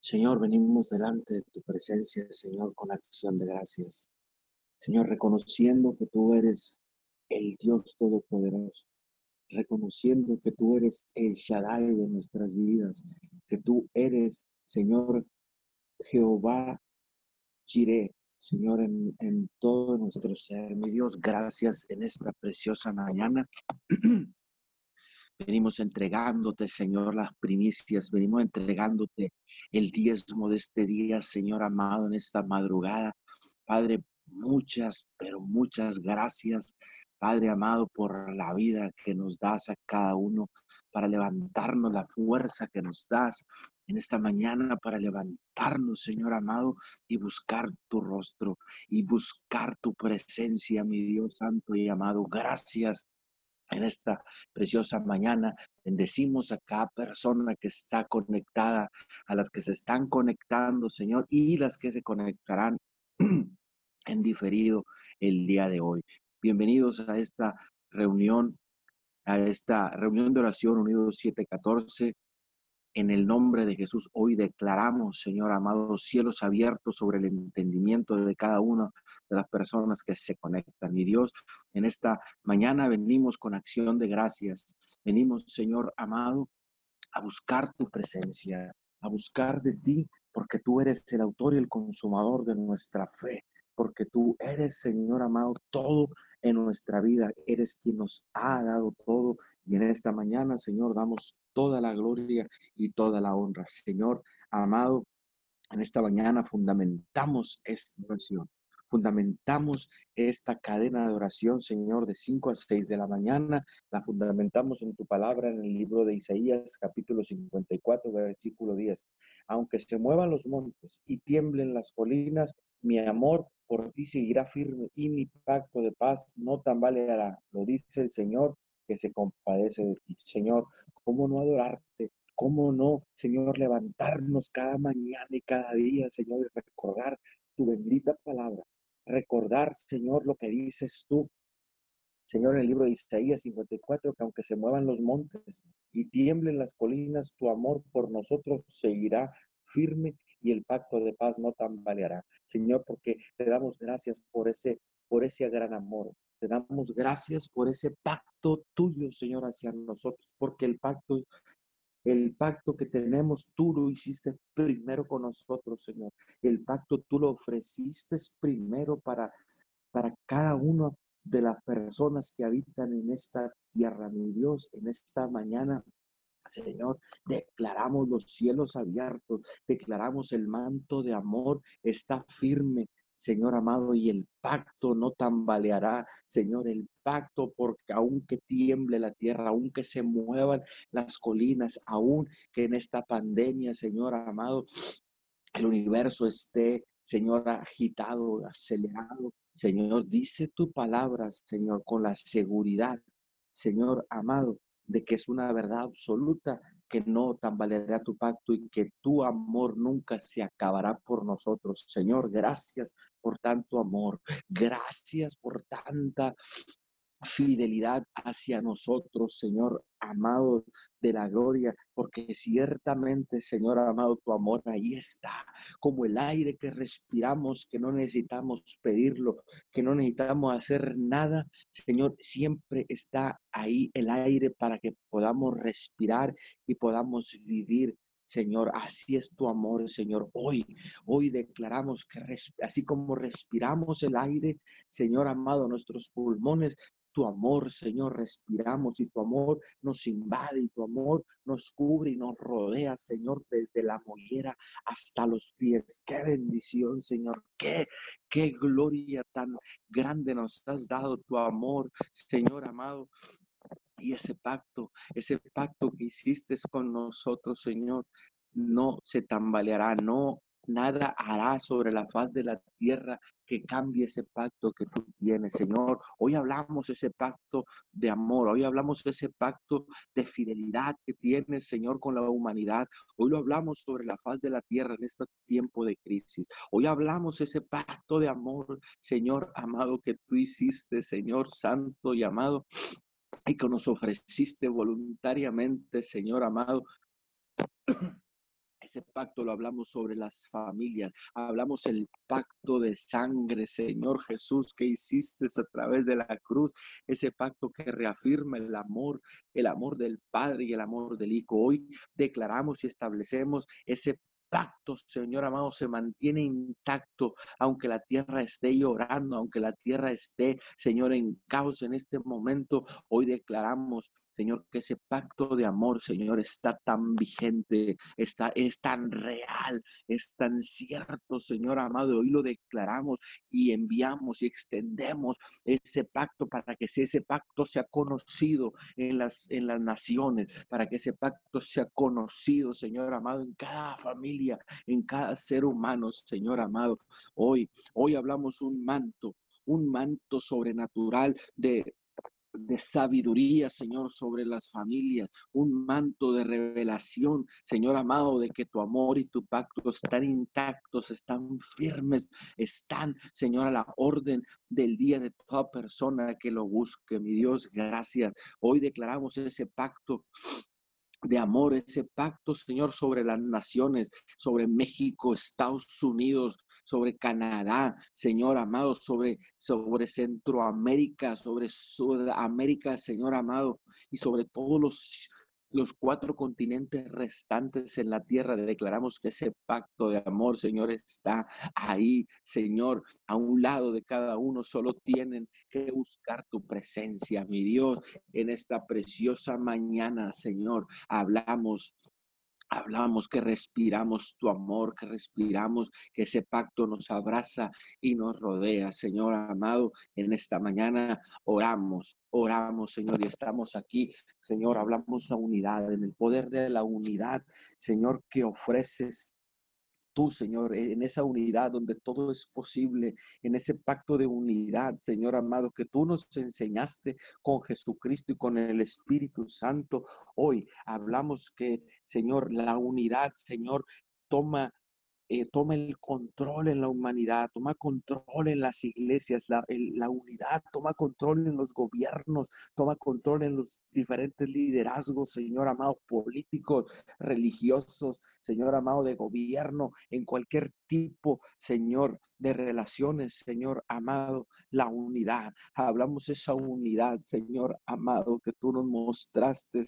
Señor, venimos delante de tu presencia, Señor, con acción de gracias. Señor, reconociendo que tú eres el Dios Todopoderoso, reconociendo que tú eres el Shaddai de nuestras vidas, que tú eres, Señor, Jehová Jireh, Señor, en, en todo nuestro ser. Mi Dios, gracias en esta preciosa mañana. Venimos entregándote, Señor, las primicias. Venimos entregándote el diezmo de este día, Señor amado, en esta madrugada. Padre, muchas, pero muchas gracias. Padre amado, por la vida que nos das a cada uno, para levantarnos la fuerza que nos das en esta mañana, para levantarnos, Señor amado, y buscar tu rostro y buscar tu presencia, mi Dios santo y amado. Gracias en esta preciosa mañana. Bendecimos a cada persona que está conectada, a las que se están conectando, Señor, y las que se conectarán en diferido el día de hoy. Bienvenidos a esta reunión, a esta reunión de oración Unidos 714. En el nombre de Jesús, hoy declaramos, Señor amado, cielos abiertos sobre el entendimiento de cada uno de las personas que se conectan. Y Dios, en esta mañana venimos con acción de gracias. Venimos, Señor amado, a buscar tu presencia, a buscar de ti, porque tú eres el autor y el consumador de nuestra fe, porque tú eres, Señor amado, todo en nuestra vida. Eres quien nos ha dado todo y en esta mañana, Señor, damos toda la gloria y toda la honra. Señor amado, en esta mañana fundamentamos esta oración. Fundamentamos esta cadena de oración, Señor, de 5 a 6 de la mañana. La fundamentamos en tu palabra en el libro de Isaías, capítulo 54, versículo 10. Aunque se muevan los montes y tiemblen las colinas, mi amor por ti seguirá firme y mi pacto de paz no tambaleará. Lo dice el Señor que se compadece de ti. Señor, ¿cómo no adorarte? ¿Cómo no, Señor, levantarnos cada mañana y cada día, Señor, y recordar tu bendita palabra? Recordar, Señor, lo que dices tú, Señor, en el libro de Isaías 54, que aunque se muevan los montes y tiemblen las colinas, tu amor por nosotros seguirá firme y el pacto de paz no tambaleará. Señor, porque te damos gracias por ese, por ese gran amor. Te damos gracias por ese pacto tuyo, Señor, hacia nosotros, porque el pacto, el pacto que tenemos, tú lo hiciste primero con nosotros, Señor. El pacto tú lo ofreciste primero para, para cada uno de las personas que habitan en esta tierra, mi Dios, en esta mañana Señor, declaramos los cielos abiertos, declaramos el manto de amor está firme, Señor amado, y el pacto no tambaleará, Señor, el pacto, porque aunque tiemble la tierra, aunque se muevan las colinas, aun que en esta pandemia, Señor amado, el universo esté, Señor, agitado, acelerado, Señor, dice tu palabra, Señor, con la seguridad, Señor amado, de que es una verdad absoluta, que no tambaleará tu pacto y que tu amor nunca se acabará por nosotros. Señor, gracias por tanto amor. Gracias por tanta fidelidad hacia nosotros, Señor amado de la gloria, porque ciertamente, Señor amado, tu amor ahí está, como el aire que respiramos, que no necesitamos pedirlo, que no necesitamos hacer nada, Señor, siempre está ahí el aire para que podamos respirar y podamos vivir. Señor, así es tu amor, Señor. Hoy, hoy declaramos que así como respiramos el aire, Señor amado, nuestros pulmones tu amor, Señor, respiramos y tu amor nos invade y tu amor nos cubre y nos rodea, Señor, desde la mollera hasta los pies. Qué bendición, Señor. Qué, qué gloria tan grande nos has dado tu amor, Señor amado. Y ese pacto, ese pacto que hiciste con nosotros, Señor, no se tambaleará, no nada hará sobre la faz de la tierra que cambie ese pacto que tú tienes, Señor. Hoy hablamos ese pacto de amor, hoy hablamos ese pacto de fidelidad que tienes, Señor, con la humanidad. Hoy lo hablamos sobre la faz de la tierra en este tiempo de crisis. Hoy hablamos ese pacto de amor, Señor amado, que tú hiciste, Señor santo y amado, y que nos ofreciste voluntariamente, Señor amado Ese pacto lo hablamos sobre las familias, hablamos el pacto de sangre, Señor Jesús, que hiciste a través de la cruz, ese pacto que reafirma el amor, el amor del Padre y el amor del Hijo. Hoy declaramos y establecemos ese pacto, Señor amado, se mantiene intacto, aunque la tierra esté llorando, aunque la tierra esté, Señor, en caos en este momento. Hoy declaramos, Señor, que ese pacto de amor, Señor, está tan vigente, está, es tan real, es tan cierto, Señor amado. Hoy lo declaramos y enviamos y extendemos ese pacto para que ese pacto sea conocido en las, en las naciones, para que ese pacto sea conocido, Señor amado, en cada familia en cada ser humano, Señor amado. Hoy, hoy hablamos un manto, un manto sobrenatural de, de sabiduría, Señor, sobre las familias, un manto de revelación, Señor amado, de que tu amor y tu pacto están intactos, están firmes, están, Señor, a la orden del día de toda persona que lo busque. Mi Dios, gracias. Hoy declaramos ese pacto de amor, ese pacto, Señor, sobre las naciones, sobre México, Estados Unidos, sobre Canadá, Señor amado, sobre, sobre Centroamérica, sobre Sudamérica, Señor amado, y sobre todos los los cuatro continentes restantes en la tierra. Declaramos que ese pacto de amor, Señor, está ahí, Señor, a un lado de cada uno. Solo tienen que buscar tu presencia, mi Dios, en esta preciosa mañana, Señor. Hablamos Hablamos que respiramos tu amor, que respiramos que ese pacto nos abraza y nos rodea. Señor amado, en esta mañana oramos, oramos, Señor, y estamos aquí. Señor, hablamos la unidad, en el poder de la unidad, Señor, que ofreces tú, Señor, en esa unidad donde todo es posible, en ese pacto de unidad, Señor amado, que tú nos enseñaste con Jesucristo y con el Espíritu Santo. Hoy hablamos que, Señor, la unidad, Señor, toma eh, toma el control en la humanidad, toma control en las iglesias, la, unidad, toma control en los gobiernos, toma control en los diferentes liderazgos, Señor amado, políticos, religiosos, Señor amado, de gobierno, en cualquier tipo, Señor, de relaciones, Señor amado, la unidad. Hablamos esa unidad, Señor amado, que tú nos mostraste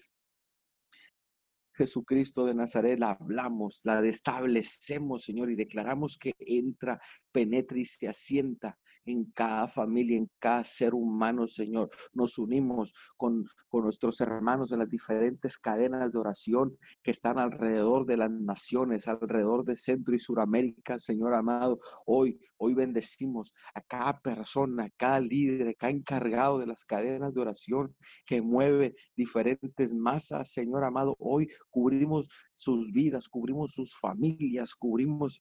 Jesucristo de Nazaret la hablamos, la establecemos, Señor, y declaramos que entra, penetra y se asienta en cada familia, en cada ser humano, Señor. Nos unimos con, con nuestros hermanos de las diferentes cadenas de oración que están alrededor de las naciones, alrededor de Centro y Suramérica, Señor amado. Hoy, hoy bendecimos a cada persona, a cada líder, a cada encargado de las cadenas de oración que mueve diferentes masas, Señor amado. Hoy cubrimos sus vidas, cubrimos sus familias, cubrimos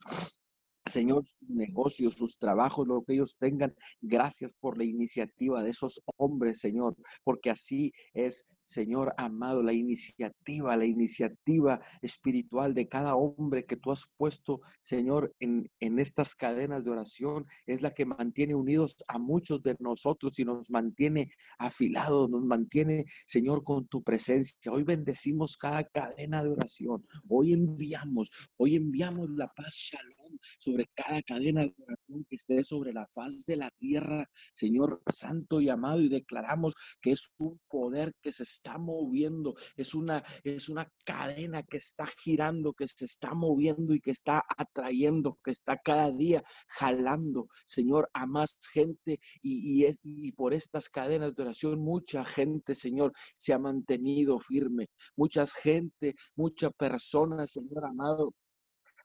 Señor, sus negocios, sus trabajos, lo que ellos tengan. Gracias por la iniciativa de esos hombres, Señor, porque así es Señor amado, la iniciativa, la iniciativa espiritual de cada hombre que tú has puesto, Señor, en, en estas cadenas de oración, es la que mantiene unidos a muchos de nosotros y nos mantiene afilados, nos mantiene, Señor, con tu presencia. Hoy bendecimos cada cadena de oración. Hoy enviamos, hoy enviamos la paz shalom sobre cada cadena de oración que esté sobre la faz de la tierra, Señor Santo y amado, y declaramos que es un poder que se moviendo, es una, es una cadena que está girando, que se está moviendo y que está atrayendo, que está cada día jalando, Señor, a más gente y, y, es, y por estas cadenas de oración mucha gente, Señor, se ha mantenido firme, mucha gente, mucha persona, Señor amado,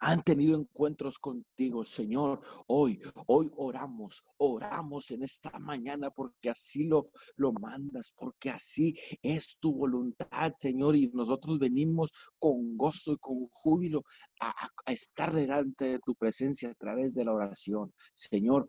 han tenido encuentros contigo, Señor. Hoy, hoy oramos, oramos en esta mañana porque así lo, lo mandas, porque así es tu voluntad, Señor. Y nosotros venimos con gozo y con júbilo a, a estar delante de tu presencia a través de la oración. Señor,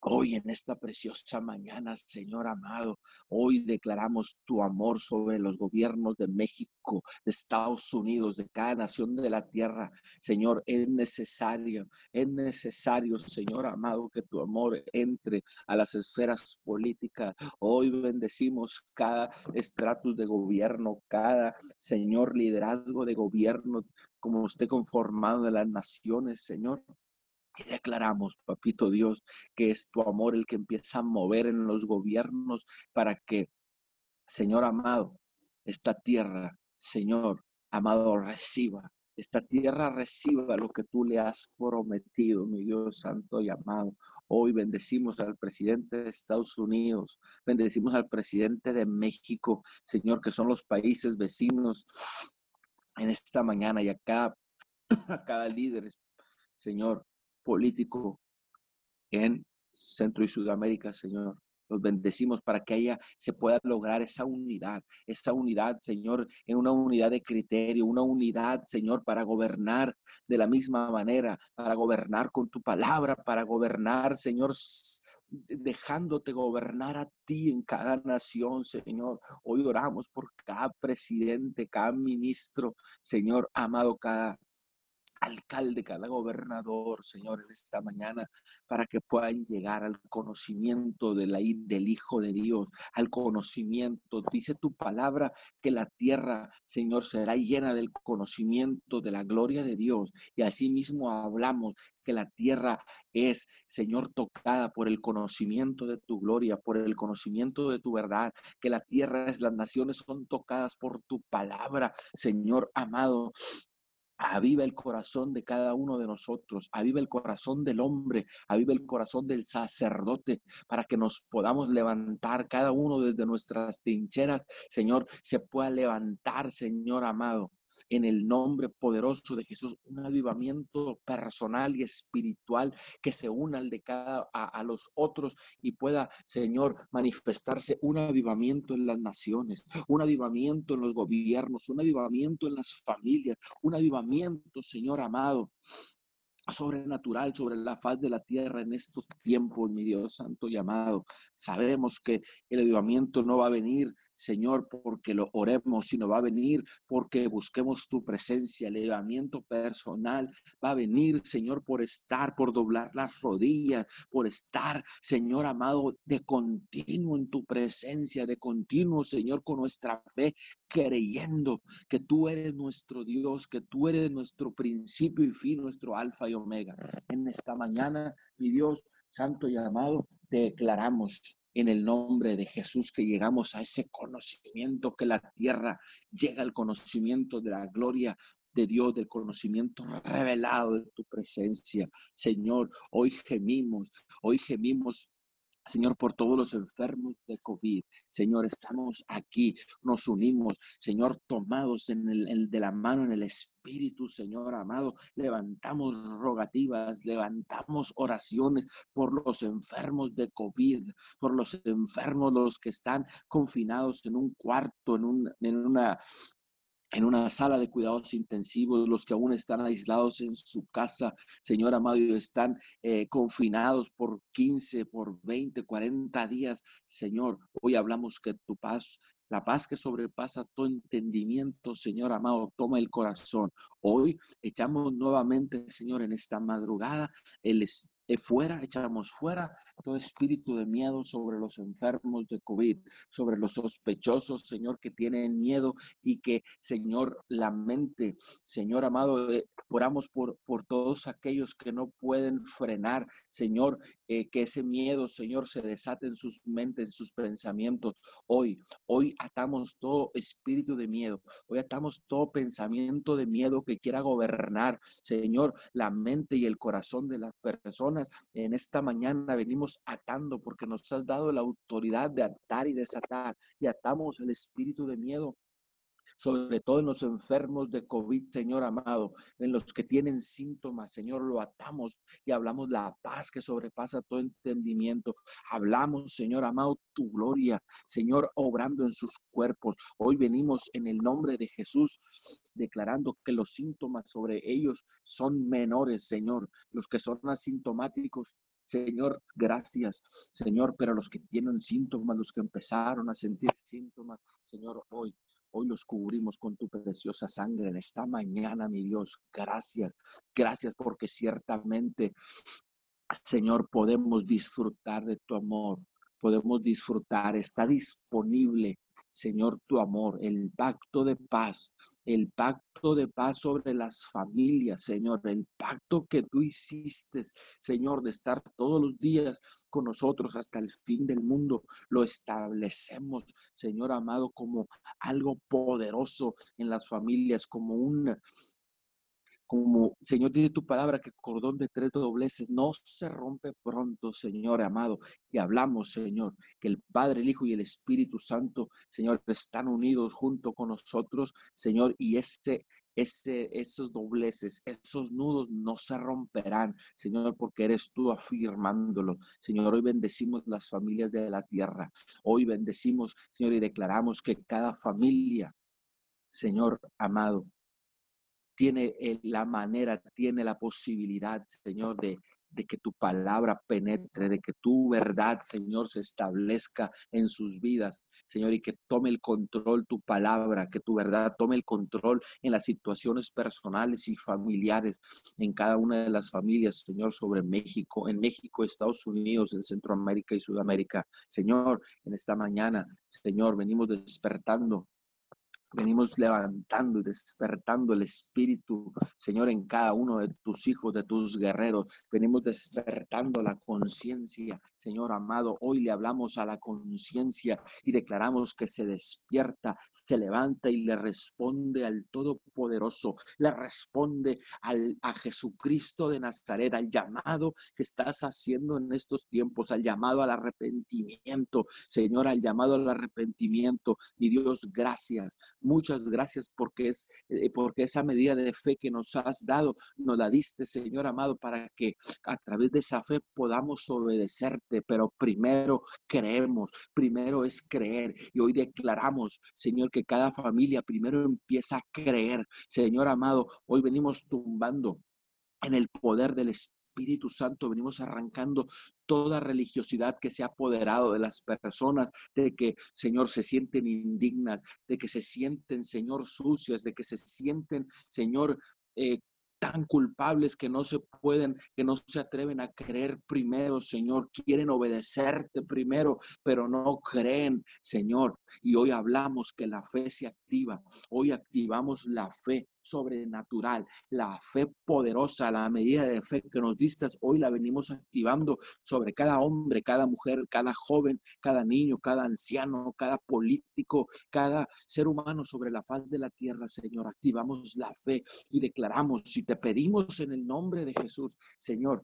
Hoy en esta preciosa mañana, Señor amado, hoy declaramos tu amor sobre los gobiernos de México, de Estados Unidos, de cada nación de la tierra. Señor, es necesario, es necesario, Señor amado, que tu amor entre a las esferas políticas. Hoy bendecimos cada estratus de gobierno, cada, Señor, liderazgo de gobierno, como usted conformado de las naciones, Señor. Y declaramos, papito Dios, que es tu amor el que empieza a mover en los gobiernos para que, Señor amado, esta tierra, Señor amado, reciba. Esta tierra reciba lo que tú le has prometido, mi Dios santo y amado. Hoy bendecimos al presidente de Estados Unidos, bendecimos al presidente de México, Señor, que son los países vecinos en esta mañana y acá a cada líder, Señor, político en Centro y Sudamérica, Señor. Los bendecimos para que haya, se pueda lograr esa unidad, esa unidad, Señor, en una unidad de criterio, una unidad, Señor, para gobernar de la misma manera, para gobernar con tu palabra, para gobernar, Señor, dejándote gobernar a ti en cada nación, Señor. Hoy oramos por cada presidente, cada ministro, Señor, amado, cada alcalde, cada gobernador, Señor, en esta mañana, para que puedan llegar al conocimiento de la, del Hijo de Dios, al conocimiento. Dice tu palabra que la tierra, Señor, será llena del conocimiento de la gloria de Dios. Y asimismo hablamos que la tierra es, Señor, tocada por el conocimiento de tu gloria, por el conocimiento de tu verdad, que la tierra es, las naciones son tocadas por tu palabra, Señor amado. Aviva el corazón de cada uno de nosotros, aviva el corazón del hombre, aviva el corazón del sacerdote, para que nos podamos levantar cada uno desde nuestras trincheras, Señor, se pueda levantar, Señor amado, en el nombre poderoso de Jesús, un avivamiento personal y espiritual que se una al de cada a, los otros y pueda, Señor, manifestarse un avivamiento en las naciones, un avivamiento en los gobiernos, un avivamiento en las familias, un avivamiento, Señor amado, sobrenatural sobre la faz de la tierra en estos tiempos, mi Dios santo y amado. Sabemos que el avivamiento no va a venir Señor, porque lo oremos, sino va a venir porque busquemos tu presencia. El elevamiento personal va a venir, Señor, por estar, por doblar las rodillas, por estar, Señor amado, de continuo en tu presencia, de continuo, Señor, con nuestra fe, creyendo que tú eres nuestro Dios, que tú eres nuestro principio y fin, nuestro alfa y omega. En esta mañana, mi Dios, santo y amado, declaramos en el nombre de Jesús que llegamos a ese conocimiento, que la tierra llega al conocimiento de la gloria de Dios, del conocimiento revelado de tu presencia. Señor, hoy gemimos, hoy gemimos Señor, por todos los enfermos de COVID. Señor, estamos aquí, nos unimos, Señor, tomados en el, de la mano en el Espíritu, Señor amado. Levantamos rogativas, levantamos oraciones por los enfermos de COVID, por los enfermos, los que están confinados en un cuarto, en, un, en una en una sala de cuidados intensivos, los que aún están aislados en su casa, Señor amado, están eh, confinados por 15, por 20, 40 días. Señor, hoy hablamos que tu paz, la paz que sobrepasa todo entendimiento, Señor amado, toma el corazón. Hoy echamos nuevamente, Señor, en esta madrugada, el, eh, fuera, echamos fuera todo espíritu de miedo sobre los enfermos de COVID, sobre los sospechosos, Señor, que tienen miedo y que, Señor, la mente, Señor amado, eh, oramos por, por todos aquellos que no pueden frenar, Señor, eh, que ese miedo, Señor, se desate en sus mentes, en sus pensamientos. Hoy, hoy atamos todo espíritu de miedo, hoy atamos todo pensamiento de miedo que quiera gobernar, Señor, la mente y el corazón de las personas en esta mañana venimos atando porque nos has dado la autoridad de atar y desatar y atamos el espíritu de miedo sobre todo en los enfermos de COVID, Señor amado, en los que tienen síntomas, Señor, lo atamos y hablamos la paz que sobrepasa todo entendimiento. Hablamos, Señor amado, tu gloria, Señor, obrando en sus cuerpos. Hoy venimos en el nombre de Jesús declarando que los síntomas sobre ellos son menores, Señor. Los que son asintomáticos Señor, gracias, Señor, pero los que tienen síntomas, los que empezaron a sentir síntomas, Señor, hoy Hoy los cubrimos con tu preciosa sangre en esta mañana, mi Dios. Gracias, gracias porque ciertamente, Señor, podemos disfrutar de tu amor, podemos disfrutar, está disponible Señor, tu amor, el pacto de paz, el pacto de paz sobre las familias, Señor, el pacto que tú hiciste, Señor, de estar todos los días con nosotros hasta el fin del mundo, lo establecemos, Señor amado, como algo poderoso en las familias, como un, como Señor dice tu palabra, que cordón de tres dobleces no se rompe pronto, Señor amado. Y hablamos, Señor, que el Padre, el Hijo y el Espíritu Santo, Señor, están unidos junto con nosotros, Señor, y este, este, esos dobleces, esos nudos no se romperán, Señor, porque eres tú afirmándolo. Señor, hoy bendecimos las familias de la tierra. Hoy bendecimos, Señor, y declaramos que cada familia, Señor amado, tiene eh, la manera, tiene la posibilidad, Señor, de, de que tu palabra penetre, de que tu verdad, Señor, se establezca en sus vidas. Señor, y que tome el control tu palabra, que tu verdad tome el control en las situaciones personales y familiares, en cada una de las familias, Señor, sobre México, en México, Estados Unidos, en Centroamérica y Sudamérica. Señor, en esta mañana, Señor, venimos despertando Venimos levantando y despertando el espíritu, Señor, en cada uno de tus hijos, de tus guerreros. Venimos despertando la conciencia, Señor amado. Hoy le hablamos a la conciencia y declaramos que se despierta, se levanta y le responde al Todopoderoso, le responde al, a Jesucristo de Nazaret, al llamado que estás haciendo en estos tiempos, al llamado al arrepentimiento, Señor, al llamado al arrepentimiento. Mi Dios, gracias. Muchas gracias porque es eh, porque esa medida de fe que nos has dado, nos la diste, Señor amado, para que a través de esa fe podamos obedecerte, pero primero creemos, primero es creer y hoy declaramos, Señor, que cada familia primero empieza a creer. Señor amado, hoy venimos tumbando en el poder del Espíritu Espíritu Santo venimos arrancando toda religiosidad que se ha apoderado de las personas, de que, Señor, se sienten indignas, de que se sienten, Señor, sucias, de que se sienten, Señor, eh, tan culpables que no se pueden, que no se atreven a creer primero, Señor. Quieren obedecerte primero, pero no creen, Señor. Y hoy hablamos que la fe se activa. Hoy activamos la fe sobrenatural, la fe poderosa, la medida de fe que nos distas, hoy la venimos activando sobre cada hombre, cada mujer, cada joven, cada niño, cada anciano, cada político, cada ser humano sobre la faz de la tierra, Señor. Activamos la fe y declaramos, si te pedimos en el nombre de Jesús, Señor,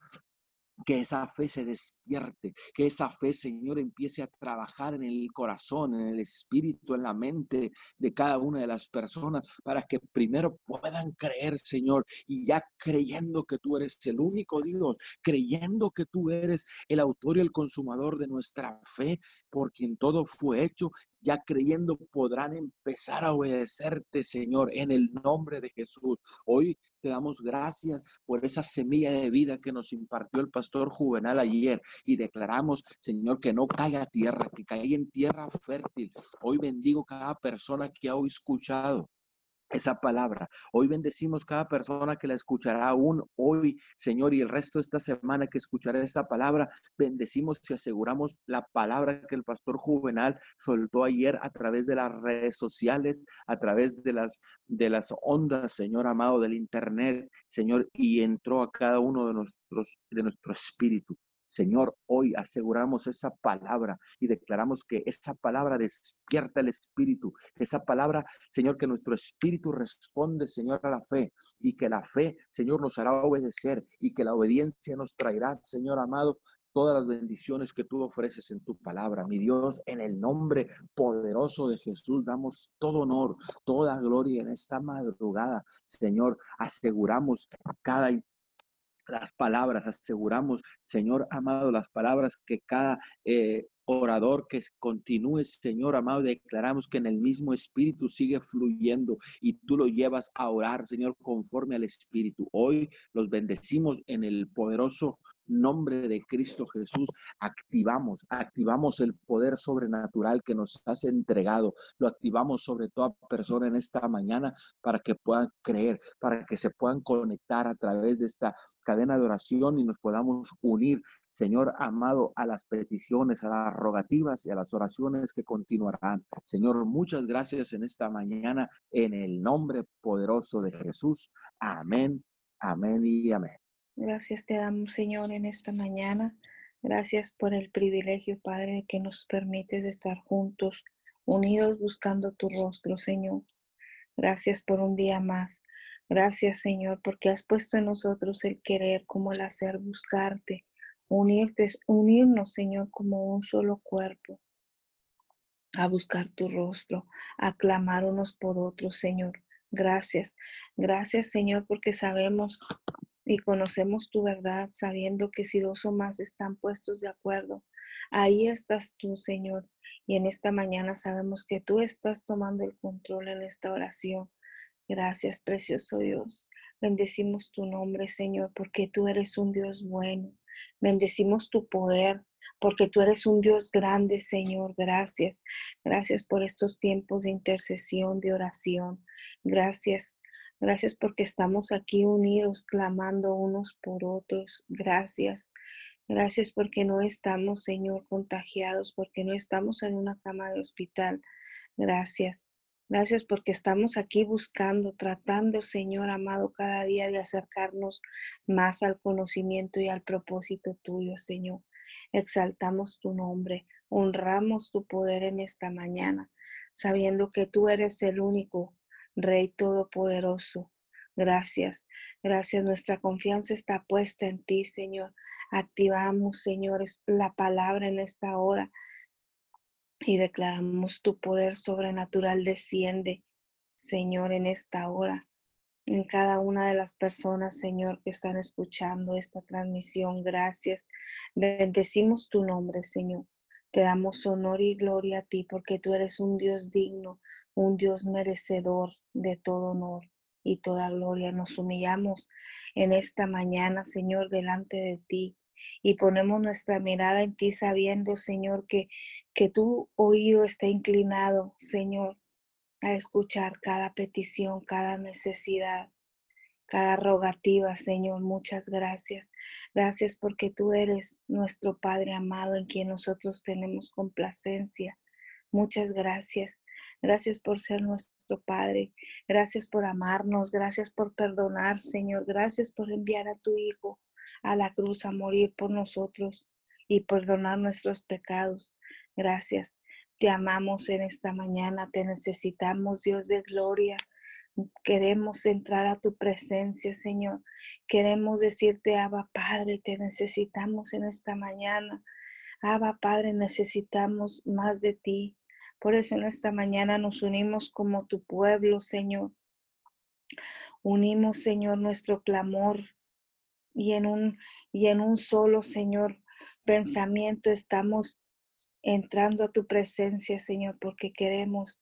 que esa fe se despierte, que esa fe, Señor, empiece a trabajar en el corazón, en el espíritu, en la mente de cada una de las personas, para que primero puedan creer, Señor, y ya creyendo que tú eres el único Dios, creyendo que tú eres el autor y el consumador de nuestra fe, por quien todo fue hecho, ya creyendo podrán empezar a obedecerte, Señor, en el nombre de Jesús. Hoy te damos gracias por esa semilla de vida que nos impartió el pastor Juvenal ayer y declaramos, Señor, que no caiga tierra, que caiga en tierra fértil. Hoy bendigo cada persona que ha escuchado esa palabra. Hoy bendecimos cada persona que la escuchará aún hoy, Señor, y el resto de esta semana que escuchará esta palabra. Bendecimos y aseguramos la palabra que el pastor Juvenal soltó ayer a través de las redes sociales, a través de las de las ondas, Señor amado, del internet, Señor, y entró a cada uno de nuestros de nuestro espíritu. Señor, hoy aseguramos esa palabra y declaramos que esa palabra despierta el espíritu. Esa palabra, Señor, que nuestro espíritu responde, Señor, a la fe y que la fe, Señor, nos hará obedecer y que la obediencia nos traerá, Señor amado, todas las bendiciones que tú ofreces en tu palabra. Mi Dios, en el nombre poderoso de Jesús, damos todo honor, toda gloria en esta madrugada. Señor, aseguramos cada las palabras, aseguramos, Señor amado, las palabras que cada eh, orador que continúe, Señor amado, declaramos que en el mismo Espíritu sigue fluyendo y tú lo llevas a orar, Señor, conforme al Espíritu. Hoy los bendecimos en el poderoso nombre de Cristo Jesús, activamos, activamos el poder sobrenatural que nos has entregado. Lo activamos sobre toda persona en esta mañana para que puedan creer, para que se puedan conectar a través de esta cadena de oración y nos podamos unir, Señor amado, a las peticiones, a las rogativas y a las oraciones que continuarán. Señor, muchas gracias en esta mañana en el nombre poderoso de Jesús. Amén, amén y amén. Gracias te damos, Señor, en esta mañana. Gracias por el privilegio, Padre, que nos permites estar juntos, unidos buscando tu rostro, Señor. Gracias por un día más. Gracias, Señor, porque has puesto en nosotros el querer como el hacer, buscarte, unirte, unirnos, Señor, como un solo cuerpo, a buscar tu rostro, a clamar unos por otros, Señor. Gracias, gracias, Señor, porque sabemos y conocemos tu verdad, sabiendo que si dos o más están puestos de acuerdo, ahí estás tú, Señor. Y en esta mañana sabemos que tú estás tomando el control en esta oración. Gracias, precioso Dios. Bendecimos tu nombre, Señor, porque tú eres un Dios bueno. Bendecimos tu poder, porque tú eres un Dios grande, Señor. Gracias. Gracias por estos tiempos de intercesión, de oración. Gracias. Gracias porque estamos aquí unidos, clamando unos por otros. Gracias. Gracias porque no estamos, Señor, contagiados, porque no estamos en una cama de hospital. Gracias. Gracias porque estamos aquí buscando, tratando, Señor amado, cada día de acercarnos más al conocimiento y al propósito tuyo, Señor. Exaltamos tu nombre, honramos tu poder en esta mañana, sabiendo que tú eres el único Rey Todopoderoso. Gracias, gracias. Nuestra confianza está puesta en ti, Señor. Activamos, señores, la palabra en esta hora y declaramos tu poder sobrenatural desciende, Señor, en esta hora, en cada una de las personas, Señor, que están escuchando esta transmisión. Gracias. Bendecimos tu nombre, Señor. Te damos honor y gloria a ti porque tú eres un Dios digno, un Dios merecedor de todo honor y toda gloria. Nos humillamos en esta mañana, Señor, delante de ti y ponemos nuestra mirada en ti sabiendo, Señor, que, que tu oído está inclinado, Señor, a escuchar cada petición, cada necesidad, cada rogativa, Señor. Muchas gracias. Gracias porque tú eres nuestro Padre amado en quien nosotros tenemos complacencia. Muchas gracias. Gracias por ser nuestro Padre. Gracias por amarnos. Gracias por perdonar, Señor. Gracias por enviar a tu Hijo a la cruz a morir por nosotros y perdonar nuestros pecados. Gracias. Te amamos en esta mañana, te necesitamos, Dios de gloria. Queremos entrar a tu presencia, Señor. Queremos decirte, Abba Padre, te necesitamos en esta mañana. Abba Padre, necesitamos más de ti. Por eso en esta mañana nos unimos como tu pueblo, Señor. Unimos, Señor, nuestro clamor y en un, y en un solo, Señor, pensamiento estamos entrando a tu presencia, Señor, porque queremos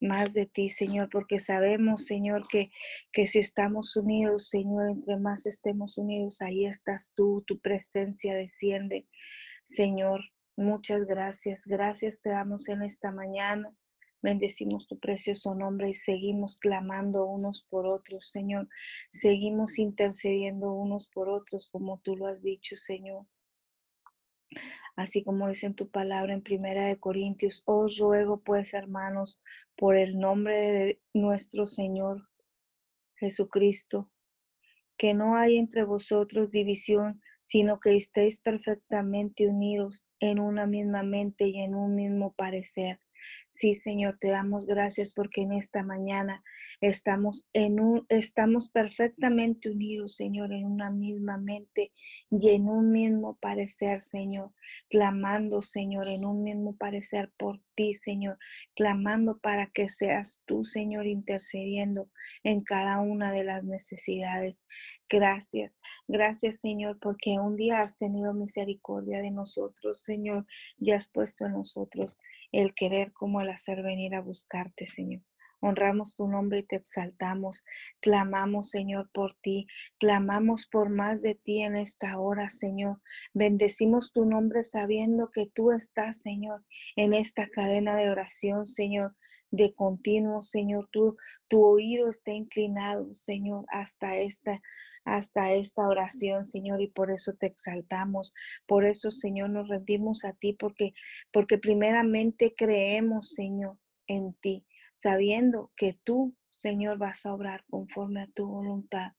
más de ti, Señor, porque sabemos, Señor, que, que si estamos unidos, Señor, entre más estemos unidos, ahí estás tú, tu presencia desciende. Señor, muchas gracias. Gracias te damos en esta mañana. Bendecimos tu precioso nombre y seguimos clamando unos por otros, Señor. Seguimos intercediendo unos por otros, como tú lo has dicho, Señor. Así como dice en tu palabra en Primera de Corintios, os ruego pues, hermanos, por el nombre de nuestro Señor Jesucristo, que no hay entre vosotros división, sino que estéis perfectamente unidos en una misma mente y en un mismo parecer. Sí, Señor, te damos gracias porque en esta mañana estamos en un estamos perfectamente unidos, Señor, en una misma mente y en un mismo parecer, Señor, clamando, Señor, en un mismo parecer por ti, Señor, clamando para que seas tú, Señor, intercediendo en cada una de las necesidades. Gracias, gracias Señor, porque un día has tenido misericordia de nosotros, Señor, y has puesto en nosotros el querer como el hacer venir a buscarte, Señor. Honramos tu nombre y te exaltamos. Clamamos, Señor, por ti. Clamamos por más de ti en esta hora, Señor. Bendecimos tu nombre sabiendo que tú estás, Señor, en esta cadena de oración, Señor, de continuo, Señor. Tu, tu oído está inclinado, Señor, hasta esta hasta esta oración, Señor, y por eso te exaltamos. Por eso, Señor, nos rendimos a ti porque porque primeramente creemos, Señor, en ti sabiendo que tú, Señor, vas a obrar conforme a tu voluntad.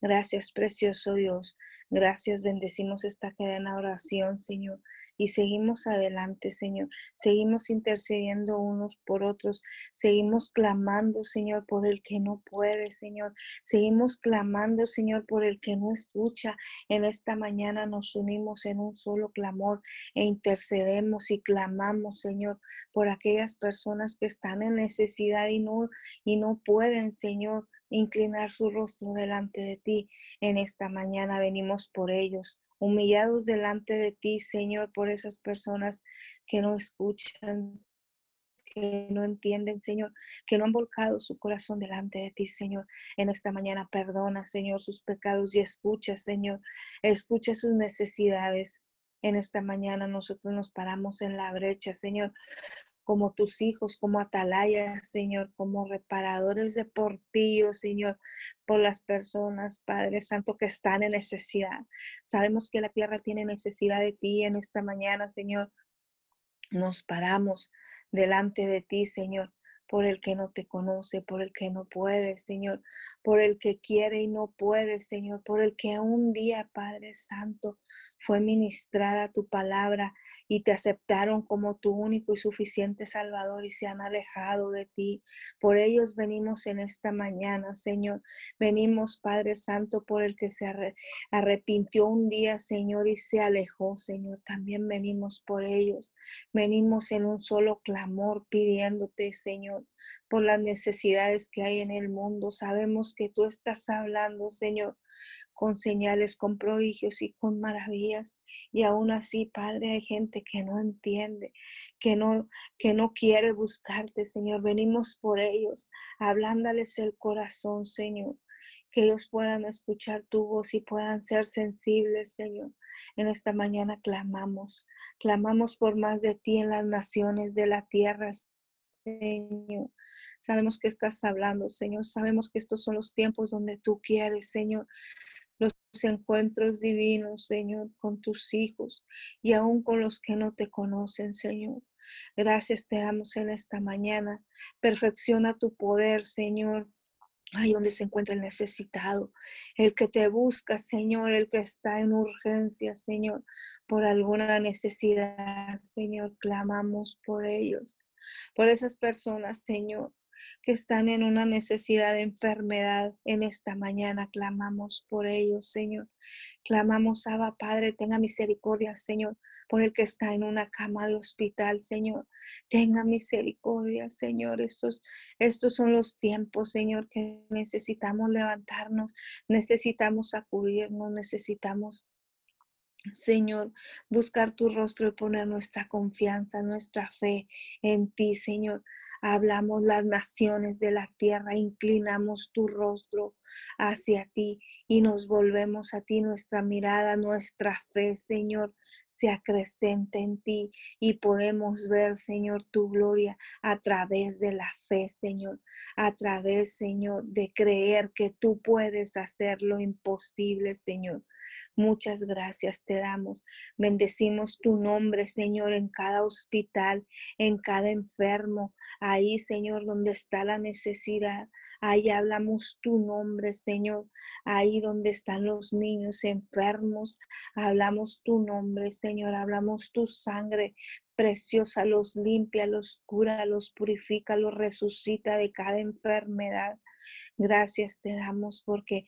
Gracias, precioso Dios. Gracias, bendecimos esta cadena de oración, Señor y seguimos adelante, Señor. Seguimos intercediendo unos por otros. Seguimos clamando, Señor, por el que no puede, Señor. Seguimos clamando, Señor, por el que no escucha. En esta mañana nos unimos en un solo clamor e intercedemos y clamamos, Señor, por aquellas personas que están en necesidad y no, y no pueden, Señor inclinar su rostro delante de ti. En esta mañana venimos por ellos humillados delante de ti, Señor, por esas personas que no escuchan, que no entienden, Señor, que no han volcado su corazón delante de ti, Señor. En esta mañana perdona, Señor, sus pecados y escucha, Señor, escucha sus necesidades. En esta mañana nosotros nos paramos en la brecha, Señor, como tus hijos, como atalayas, Señor, como reparadores de portillos, Señor, por las personas, Padre Santo, que están en necesidad. Sabemos que la tierra tiene necesidad de ti en esta mañana, Señor. Nos paramos delante de ti, Señor, por el que no te conoce, por el que no puede, Señor, por el que quiere y no puede, Señor, por el que un día, Padre Santo, fue ministrada tu palabra y te aceptaron como tu único y suficiente Salvador y se han alejado de ti. Por ellos venimos en esta mañana, Señor. Venimos, Padre Santo, por el que se arrepintió un día, Señor, y se alejó, Señor. También venimos por ellos. Venimos en un solo clamor pidiéndote, Señor por las necesidades que hay en el mundo. Sabemos que tú estás hablando, Señor, con señales, con prodigios y con maravillas. Y aún así, Padre, hay gente que no entiende, que no, que no quiere buscarte, Señor. Venimos por ellos, hablándales el corazón, Señor. Que ellos puedan escuchar tu voz y puedan ser sensibles, Señor. En esta mañana clamamos, clamamos por más de ti en las naciones de la tierra, Señor. Sabemos que estás hablando, Señor. Sabemos que estos son los tiempos donde tú quieres, Señor, encuentros divinos, Señor, con tus hijos y aún con los que no te conocen, Señor. Gracias te damos en esta mañana. Perfecciona tu poder, Señor. Ahí donde se encuentra el necesitado, el que te busca, Señor, el que está en urgencia, Señor, por alguna necesidad, Señor, clamamos por ellos, por esas personas, Señor, que están en una necesidad de enfermedad en esta mañana. Clamamos por ellos, Señor. Clamamos, Abba Padre, tenga misericordia, Señor, por el que está en una cama de hospital, Señor. Tenga misericordia, Señor. Estos, estos son los tiempos, Señor, que necesitamos levantarnos, necesitamos acudirnos, necesitamos Señor, buscar tu rostro y poner nuestra confianza, nuestra fe en ti, Señor. Hablamos las naciones de la tierra, inclinamos tu rostro hacia ti y nos volvemos a ti. Nuestra mirada, nuestra fe, Señor, se acrecenta en ti y podemos ver, Señor, tu gloria a través de la fe, Señor, a través, Señor, de creer que tú puedes hacer lo imposible, Señor. Muchas gracias te damos. Bendecimos tu nombre, Señor, en cada hospital, en cada enfermo, ahí, Señor, donde está la necesidad. Ahí hablamos tu nombre, Señor. Ahí donde están los niños enfermos, hablamos tu nombre, Señor. Hablamos tu sangre preciosa, los limpia, los cura, los purifica, los resucita de cada enfermedad. Gracias te damos porque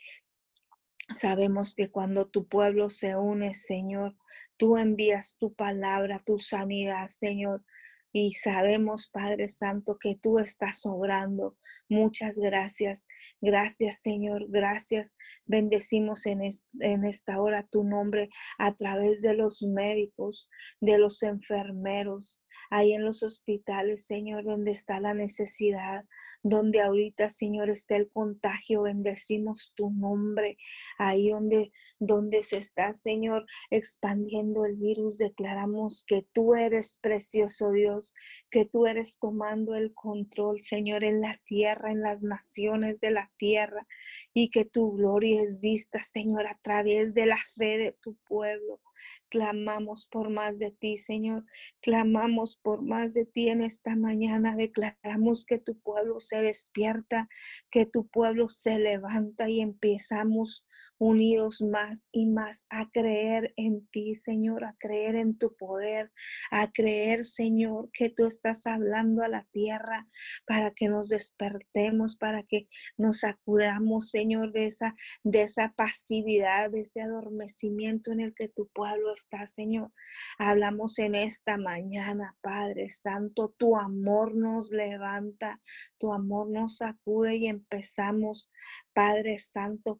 Sabemos que cuando tu pueblo se une, Señor, tú envías tu palabra, tu sanidad, Señor. Y sabemos, Padre Santo, que tú estás obrando. Muchas gracias. Gracias, Señor. Gracias. Bendecimos en, en, esta hora tu nombre a través de los médicos, de los enfermeros, ahí en los hospitales, Señor, donde está la necesidad, donde ahorita, Señor, está el contagio, bendecimos tu nombre, ahí donde, donde se está, Señor, expandiendo el virus, declaramos que tú eres precioso Dios, que tú eres tomando el control, Señor, en la tierra, en las naciones de la tierra, y que tu gloria es vista, Señor, a través de la fe de tu pueblo. Clamamos por más de ti, Señor. Clamamos por más de ti en esta mañana. Declaramos que tu pueblo se despierta, que tu pueblo se levanta y empezamos unidos más y más a creer en ti, Señor, a creer en tu poder, a creer, Señor, que tú estás hablando a la tierra para que nos despertemos, para que nos acudamos, Señor, de esa, de esa pasividad, de ese adormecimiento en el que tu pueblo está, Señor. Hablamos en esta mañana, Padre Santo, tu amor nos levanta, tu amor nos sacude y empezamos, Padre Santo,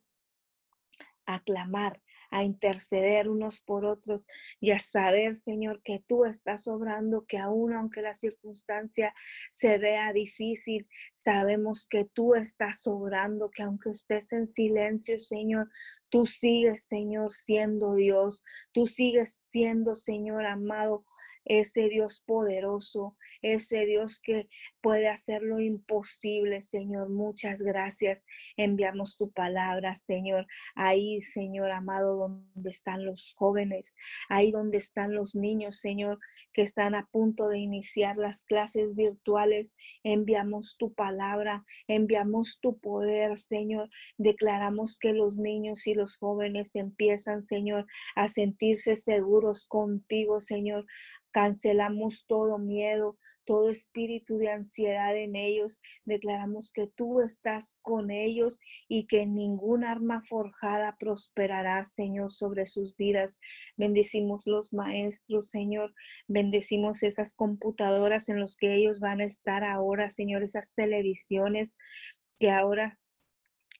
a clamar, a interceder unos por otros y a saber, Señor, que tú estás obrando, que aún aunque la circunstancia se vea difícil, sabemos que tú estás obrando, que aunque estés en silencio, Señor, tú sigues, Señor, siendo Dios, tú sigues siendo, Señor amado, ese Dios poderoso, ese Dios que puede hacer lo imposible, Señor. Muchas gracias. Enviamos tu palabra, Señor. Ahí, Señor amado, donde están los jóvenes, ahí donde están los niños, Señor, que están a punto de iniciar las clases virtuales. Enviamos tu palabra, enviamos tu poder, Señor. Declaramos que los niños y los jóvenes empiezan, Señor, a sentirse seguros contigo, Señor, Cancelamos todo miedo, todo espíritu de ansiedad en ellos. Declaramos que tú estás con ellos y que ningún arma forjada prosperará, Señor, sobre sus vidas. Bendecimos los maestros, Señor. Bendecimos esas computadoras en las que ellos van a estar ahora, Señor, esas televisiones que ahora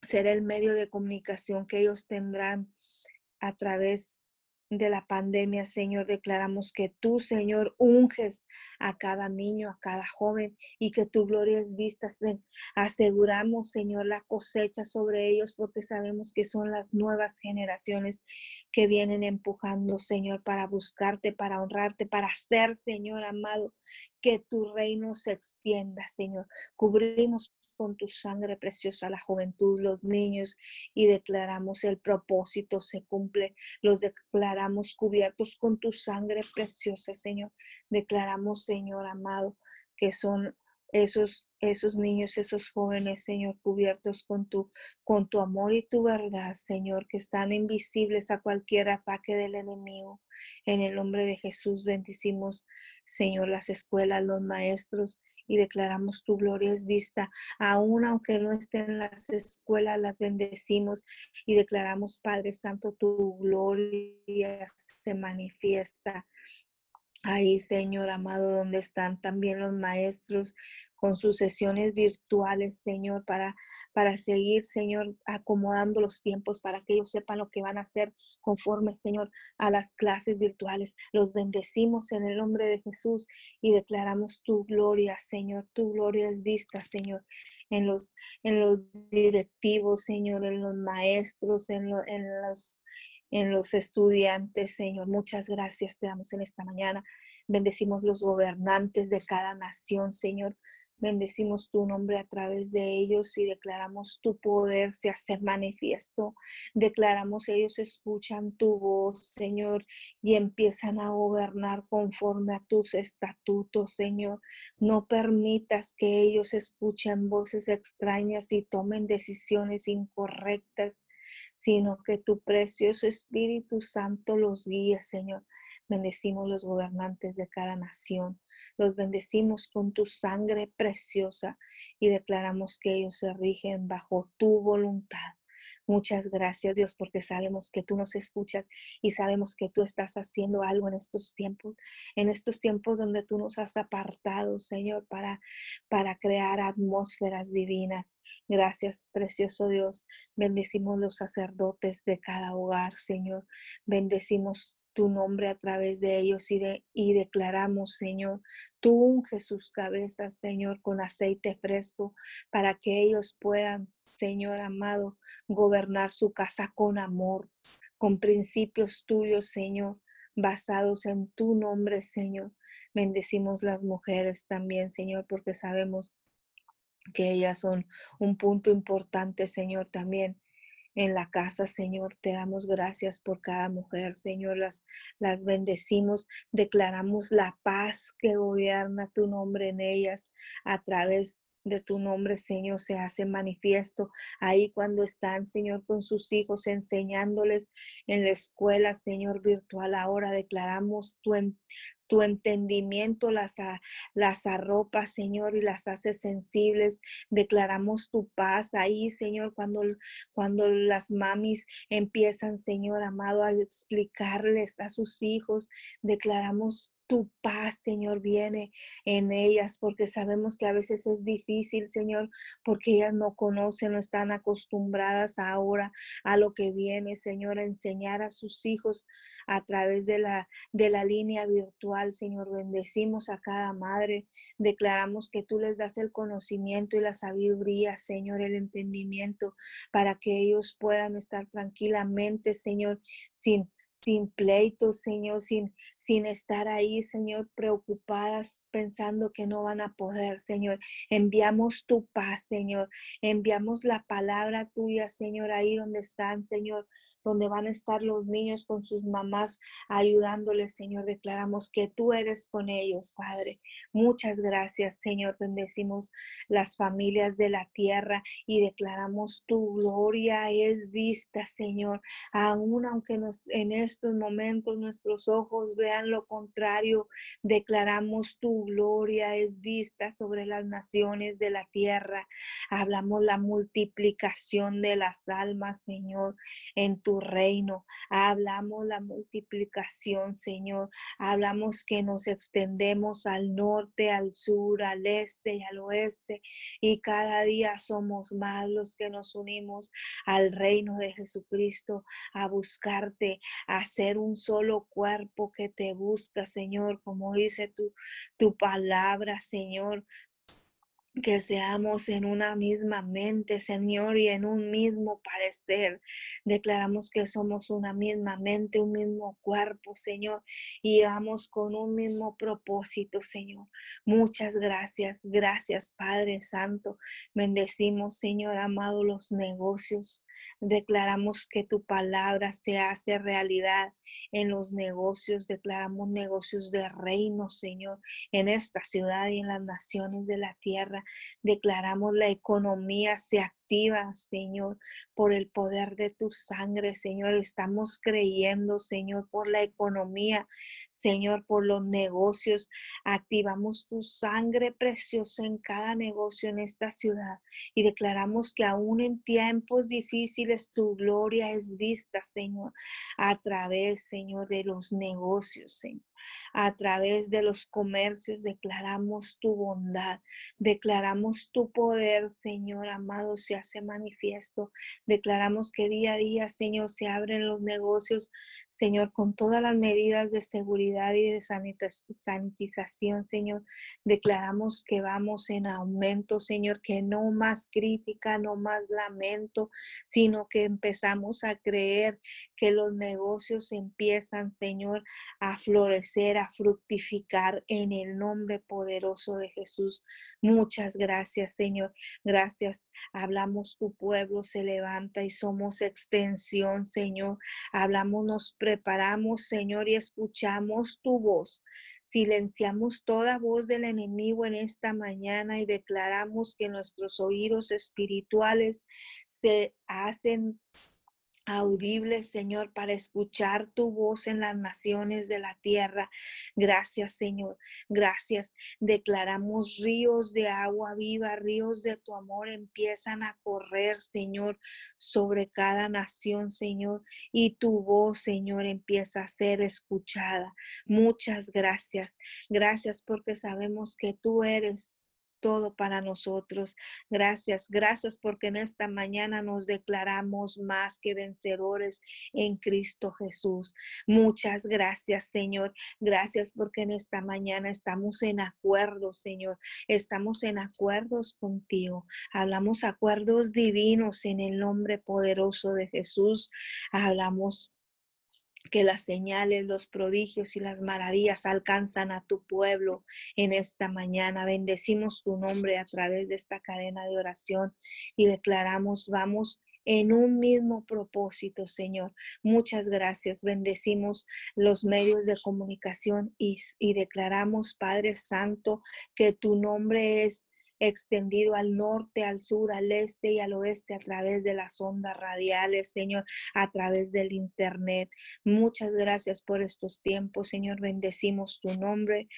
será el medio de comunicación que ellos tendrán a través de la pandemia, Señor, declaramos que tú, Señor, unges a cada niño, a cada joven y que tu gloria es vista. Aseguramos, Señor, la cosecha sobre ellos porque sabemos que son las nuevas generaciones que vienen empujando, Señor, para buscarte, para honrarte, para hacer, Señor amado, que tu reino se extienda, Señor. Cubrimos con tu sangre preciosa la juventud, los niños, y declaramos el propósito se cumple. Los declaramos cubiertos con tu sangre preciosa, Señor. Declaramos, Señor amado, que son esos, esos niños, esos jóvenes, Señor, cubiertos con tu, con tu amor y tu verdad, Señor, que están invisibles a cualquier ataque del enemigo. En el nombre de Jesús bendecimos, Señor, las escuelas, los maestros y declaramos tu gloria es vista. Aún aunque no estén en las escuelas, las bendecimos y declaramos, Padre Santo, tu gloria se manifiesta. Ahí, Señor amado, donde están también los maestros con sus sesiones virtuales, Señor, para, para seguir, Señor, acomodando los tiempos para que ellos sepan lo que van a hacer conforme, Señor, a las clases virtuales. Los bendecimos en el nombre de Jesús y declaramos tu gloria, Señor. Tu gloria es vista, Señor, en los, en los directivos, Señor, en los maestros, en, en los en los estudiantes, Señor. Muchas gracias te damos en esta mañana. Bendecimos los gobernantes de cada nación, Señor. Bendecimos tu nombre a través de ellos y declaramos tu poder se hace manifiesto. Declaramos ellos escuchan tu voz, Señor, y empiezan a gobernar conforme a tus estatutos, Señor. No permitas que ellos escuchen voces extrañas y tomen decisiones incorrectas, sino que tu precioso Espíritu Santo los guíe, Señor. Bendecimos los gobernantes de cada nación. Los bendecimos con tu sangre preciosa y declaramos que ellos se rigen bajo tu voluntad. Muchas gracias Dios porque sabemos que tú nos escuchas y sabemos que tú estás haciendo algo en estos tiempos, en estos tiempos donde tú nos has apartado, Señor, para, para crear atmósferas divinas. Gracias, precioso Dios. Bendecimos los sacerdotes de cada hogar, Señor. Bendecimos tu nombre a través de ellos y, de, y declaramos, Señor, tú unge sus cabezas, Señor, con aceite fresco para que ellos puedan, Señor amado, gobernar su casa con amor, con principios tuyos, Señor, basados en tu nombre, Señor. Bendecimos las mujeres también, Señor, porque sabemos que ellas son un punto importante, Señor, también en la casa, Señor. Te damos gracias por cada mujer, Señor. Las, las bendecimos, declaramos la paz que gobierna tu nombre en ellas a través de tu nombre, Señor, se hace manifiesto ahí cuando están, Señor, con sus hijos, enseñándoles en la escuela, Señor, virtual. Ahora declaramos tu, tu entendimiento las, las arropa, Señor, y las hace sensibles. Declaramos tu paz ahí, Señor, cuando, cuando las mamis empiezan, Señor amado, a explicarles a sus hijos. Declaramos tu paz, Señor, viene en ellas, porque sabemos que a veces es difícil, Señor, porque ellas no conocen, no están acostumbradas ahora a lo que viene, Señor, a enseñar a sus hijos a través de la, de la línea virtual, Señor. Bendecimos a cada madre, declaramos que tú les das el conocimiento y la sabiduría, Señor, el entendimiento, para que ellos puedan estar tranquilamente, Señor, sin sin pleitos, Señor, sin, sin estar ahí, Señor, preocupadas, pensando que no van a poder, Señor. Enviamos tu paz, Señor. Enviamos la palabra tuya, Señor, ahí donde están, Señor, donde van a estar los niños con sus mamás ayudándoles, Señor. Declaramos que tú eres con ellos, Padre. Muchas gracias, Señor. Bendecimos las familias de la tierra y declaramos tu gloria es vista, Señor. Aún aunque en estos momentos nuestros ojos vean lo contrario, declaramos tu gloria es vista sobre las naciones de la tierra. Hablamos la multiplicación de las almas, Señor, en tu reino. Hablamos la multiplicación, Señor. Hablamos que nos extendemos al norte, al sur, al este y al oeste. Y cada día somos más los que nos unimos al reino de Jesucristo, a buscarte, a ser un solo cuerpo que te busca, Señor, como dice tu, tu palabra, Señor que seamos en una misma mente, Señor, y en un mismo parecer. Declaramos que somos una misma mente, un mismo cuerpo, Señor, y vamos con un mismo propósito, Señor. Muchas gracias, gracias, Padre Santo. Bendecimos, Señor amado, los negocios. Declaramos que tu palabra se hace realidad en los negocios. Declaramos negocios de reino, Señor, en esta ciudad y en las naciones de la tierra. Declaramos la economía se activa, Señor, por el poder de tu sangre, Señor. Estamos creyendo, Señor, por la economía, Señor, por los negocios. Activamos tu sangre preciosa en cada negocio en esta ciudad y declaramos que aún en tiempos difíciles tu gloria es vista, Señor, a través, Señor, de los negocios, Señor. A través de los comercios declaramos tu bondad, declaramos tu poder, Señor amado, se hace manifiesto. Declaramos que día a día, Señor, se abren los negocios, Señor, con todas las medidas de seguridad y de sanitización, Señor. Declaramos que vamos en aumento, Señor, que no más crítica, no más lamento, sino que empezamos a creer que los negocios empiezan, Señor, a florecer a fructificar en el nombre poderoso de Jesús. Muchas gracias, Señor. Gracias. Hablamos, tu pueblo se levanta y somos extensión, Señor. Hablamos, nos preparamos, Señor, y escuchamos tu voz. Silenciamos toda voz del enemigo en esta mañana y declaramos que nuestros oídos espirituales se hacen audible, Señor, para escuchar tu voz en las naciones de la tierra. Gracias, Señor. Gracias. Declaramos ríos de agua viva, ríos de tu amor empiezan a correr, Señor, sobre cada nación, Señor. Y tu voz, Señor, empieza a ser escuchada. Muchas gracias. Gracias porque sabemos que tú eres todo para nosotros. Gracias, gracias porque en esta mañana nos declaramos más que vencedores en Cristo Jesús. Muchas gracias, Señor. Gracias porque en esta mañana estamos en acuerdo, Señor. Estamos en acuerdos contigo. Hablamos acuerdos divinos en el nombre poderoso de Jesús. Hablamos que las señales, los prodigios y las maravillas alcanzan a tu pueblo en esta mañana. Bendecimos tu nombre a través de esta cadena de oración y declaramos, vamos en un mismo propósito, Señor. Muchas gracias. Bendecimos los medios de comunicación y, declaramos, Padre Santo, que tu nombre es extendido al norte, al sur, al este y al oeste a través de las ondas radiales, Señor, a través del Internet. Muchas gracias por estos tiempos, Señor. Bendecimos tu nombre.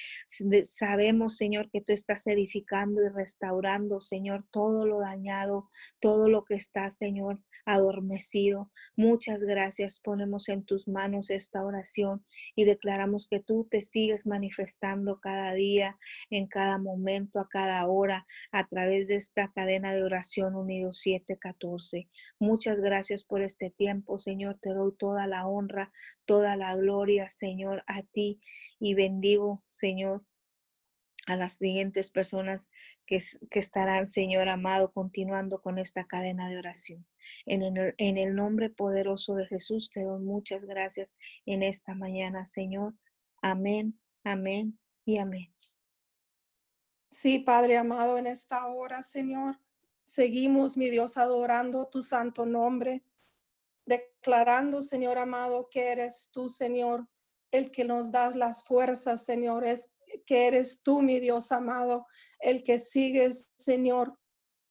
Sabemos, Señor, que tú estás edificando y restaurando, Señor, todo lo dañado, todo lo que está, Señor, adormecido. Muchas gracias. Ponemos en tus manos esta oración y declaramos que tú te sigues manifestando cada día, en cada momento, a cada hora, a través de esta cadena de oración unido 714. Muchas gracias por este tiempo, Señor. Te doy toda la honra, toda la gloria, Señor, a ti y bendigo, Señor, a las siguientes personas que, estarán, Señor amado, continuando con esta cadena de oración. En el nombre poderoso de Jesús te doy muchas gracias en esta mañana, Señor. Amén, amén y amén. Sí, Padre amado, en esta hora, Señor, seguimos, mi Dios, adorando tu santo nombre, declarando, Señor amado, que eres tú, Señor, el que nos das las fuerzas, Señor, es que eres tú, mi Dios amado, el que sigues, Señor,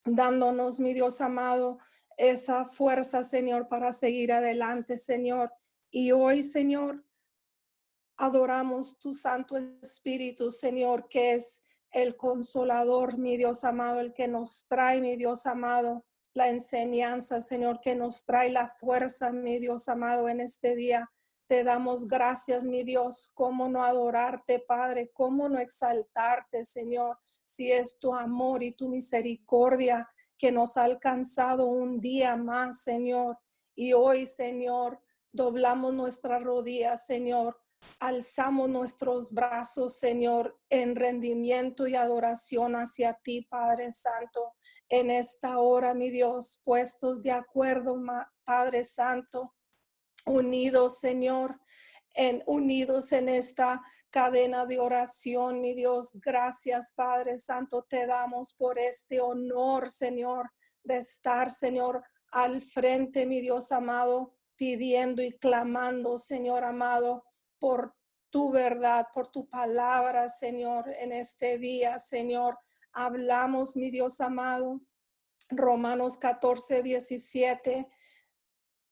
dándonos, mi Dios amado, esa fuerza, Señor, para seguir adelante, Señor. Y hoy, Señor, adoramos tu Santo Espíritu, Señor, que es el consolador, mi Dios amado, el que nos trae, mi Dios amado, la enseñanza, Señor, que nos trae la fuerza, mi Dios amado, en este día. Te damos gracias, mi Dios. ¿Cómo no adorarte, Padre? ¿Cómo no exaltarte, Señor? Si es tu amor y tu misericordia que nos ha alcanzado un día más, Señor. Y hoy, Señor, doblamos nuestras rodillas, Señor, alzamos nuestros brazos, Señor, en rendimiento y adoración hacia ti, Padre Santo, en esta hora, mi Dios, puestos de acuerdo, Padre Santo, unidos, Señor, en unidos en esta cadena de oración, mi Dios. Gracias, Padre Santo, te damos por este honor, Señor, de estar, Señor, al frente, mi Dios amado, pidiendo y clamando, Señor amado, por tu verdad, por tu palabra, Señor, en este día, Señor. Hablamos, mi Dios amado, Romanos 14, 17,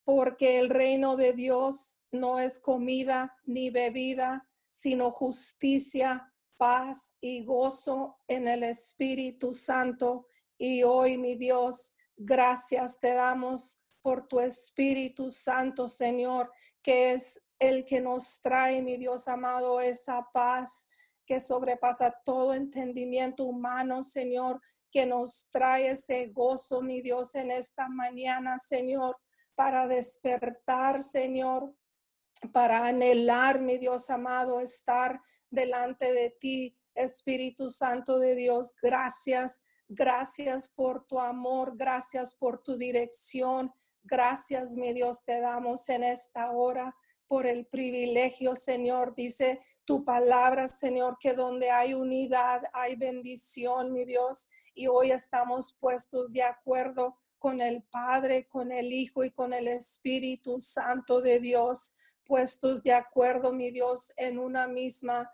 porque el reino de Dios no es comida ni bebida, sino justicia, paz y gozo en el Espíritu Santo. Y hoy, mi Dios, gracias te damos por tu Espíritu Santo, Señor, que es el que nos trae, mi Dios amado, esa paz que sobrepasa todo entendimiento humano, Señor, que nos trae ese gozo, mi Dios, en esta mañana, Señor, para despertar, Señor, para anhelar, mi Dios amado, estar delante de ti, Espíritu Santo de Dios. Gracias, gracias por tu amor, gracias por tu dirección. Gracias, mi Dios, te damos en esta hora por el privilegio, Señor. Dice tu palabra, Señor, que donde hay unidad hay bendición, mi Dios. Y hoy estamos puestos de acuerdo con el Padre, con el Hijo y con el Espíritu Santo de Dios, puestos de acuerdo, mi Dios, en una misma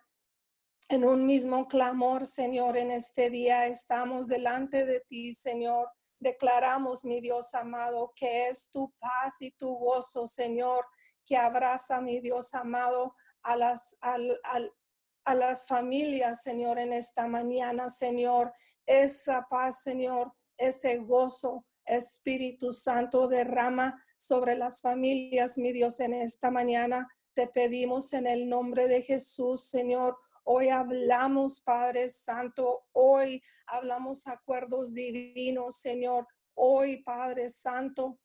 en un mismo clamor, Señor, en este día estamos delante de ti, Señor. Declaramos, mi Dios amado, que es tu paz y tu gozo, Señor, que abraza, mi Dios amado, a las, a las familias, Señor, en esta mañana, Señor. Esa paz, Señor, ese gozo, Espíritu Santo, derrama sobre las familias, mi Dios, en esta mañana. Te pedimos en el nombre de Jesús, Señor, Hoy hablamos, Padre Santo. Hoy hablamos acuerdos divinos, Señor. Hoy, Padre Santo,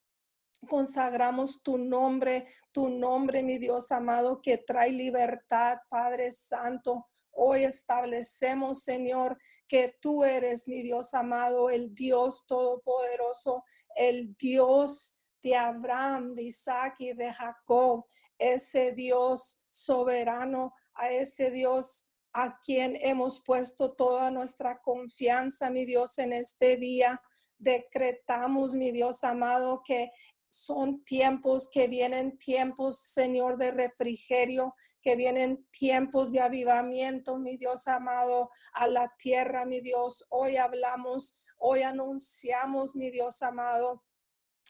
consagramos tu nombre, tu nombre, mi Dios amado, que trae libertad, Padre Santo. Hoy establecemos, Señor, que tú eres mi Dios amado, el Dios todopoderoso, el Dios de Abraham, de Isaac y de Jacob, ese Dios soberano, a ese Dios a quien hemos puesto toda nuestra confianza, mi Dios, en este día. Decretamos, mi Dios amado, que son tiempos que vienen tiempos, Señor, de refrigerio, que vienen tiempos de avivamiento, mi Dios amado, a la tierra, mi Dios. Hoy hablamos, hoy anunciamos, mi Dios amado,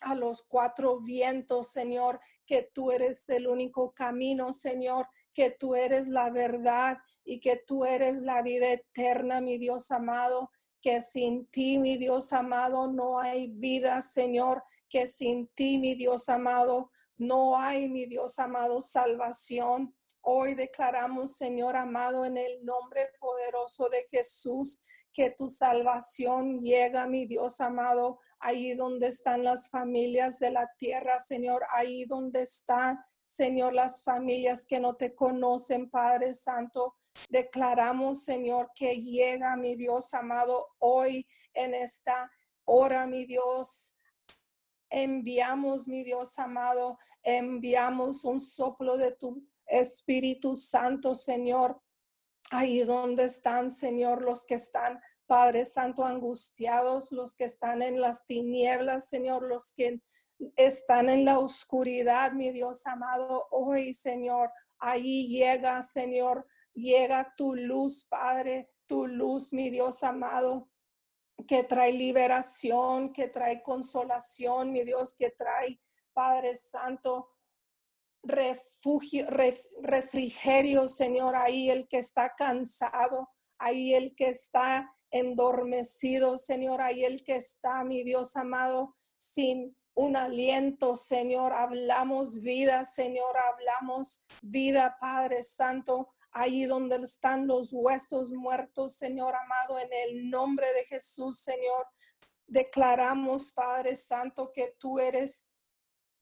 a los cuatro vientos, Señor, que tú eres el único camino, Señor, que tú eres la verdad y que tú eres la vida eterna, mi Dios amado, que sin ti, mi Dios amado, no hay vida, Señor, que sin ti, mi Dios amado, no hay, mi Dios amado, salvación. Hoy declaramos, Señor amado, en el nombre poderoso de Jesús, que tu salvación llega, mi Dios amado, ahí donde están las familias de la tierra, Señor, ahí donde están, Señor, las familias que no te conocen, Padre Santo. Declaramos, Señor, que llega, mi Dios amado, hoy en esta hora, mi Dios, enviamos, mi Dios amado, enviamos un soplo de tu Espíritu Santo, Señor. Ahí donde están, Señor, los que están, Padre Santo, angustiados, los que están en las tinieblas, Señor, los que están en la oscuridad, mi Dios amado, hoy, Señor, ahí llega, Señor, llega tu luz, Padre, tu luz, mi Dios amado que trae liberación, que trae consolación, mi Dios, que trae, Padre Santo, refugio, refrigerio, Señor, ahí el que está cansado, ahí el que está endormecido, Señor, ahí el que está, mi Dios amado, sin un aliento, Señor, hablamos vida, Señor, hablamos vida, Padre Santo, ahí donde están los huesos muertos, Señor amado, en el nombre de Jesús, Señor. Declaramos, Padre Santo, que tú eres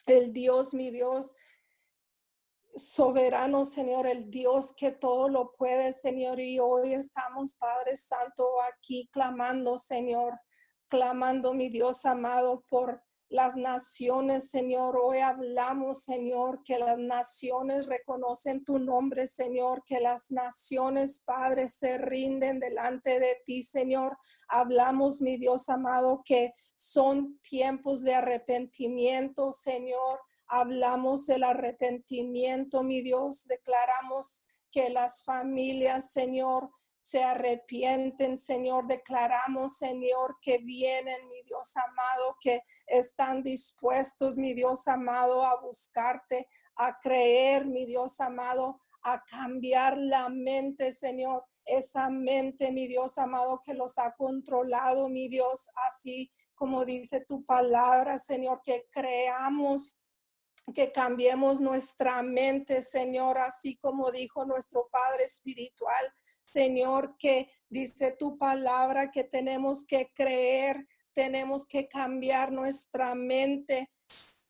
el Dios, mi Dios, soberano, Señor, el Dios que todo lo puede, Señor. Y hoy estamos, Padre Santo, aquí clamando, Señor, clamando, mi Dios amado, por las naciones, Señor. Hoy hablamos, Señor, que las naciones reconocen tu nombre, Señor, que las naciones, Padre, se rinden delante de ti, Señor. Hablamos, mi Dios amado, que son tiempos de arrepentimiento, Señor. Hablamos del arrepentimiento, mi Dios. Declaramos que las familias, Señor, se arrepienten, Señor. Declaramos, Señor, que vienen, mi Dios amado, que están dispuestos, mi Dios amado, a buscarte, a creer, mi Dios amado, a cambiar la mente, Señor. Esa mente, mi Dios amado, que los ha controlado, mi Dios, así como dice tu palabra, Señor, que creamos que cambiemos nuestra mente, Señor, así como dijo nuestro Padre Espiritual, Señor, que dice tu palabra que tenemos que creer, tenemos que cambiar nuestra mente,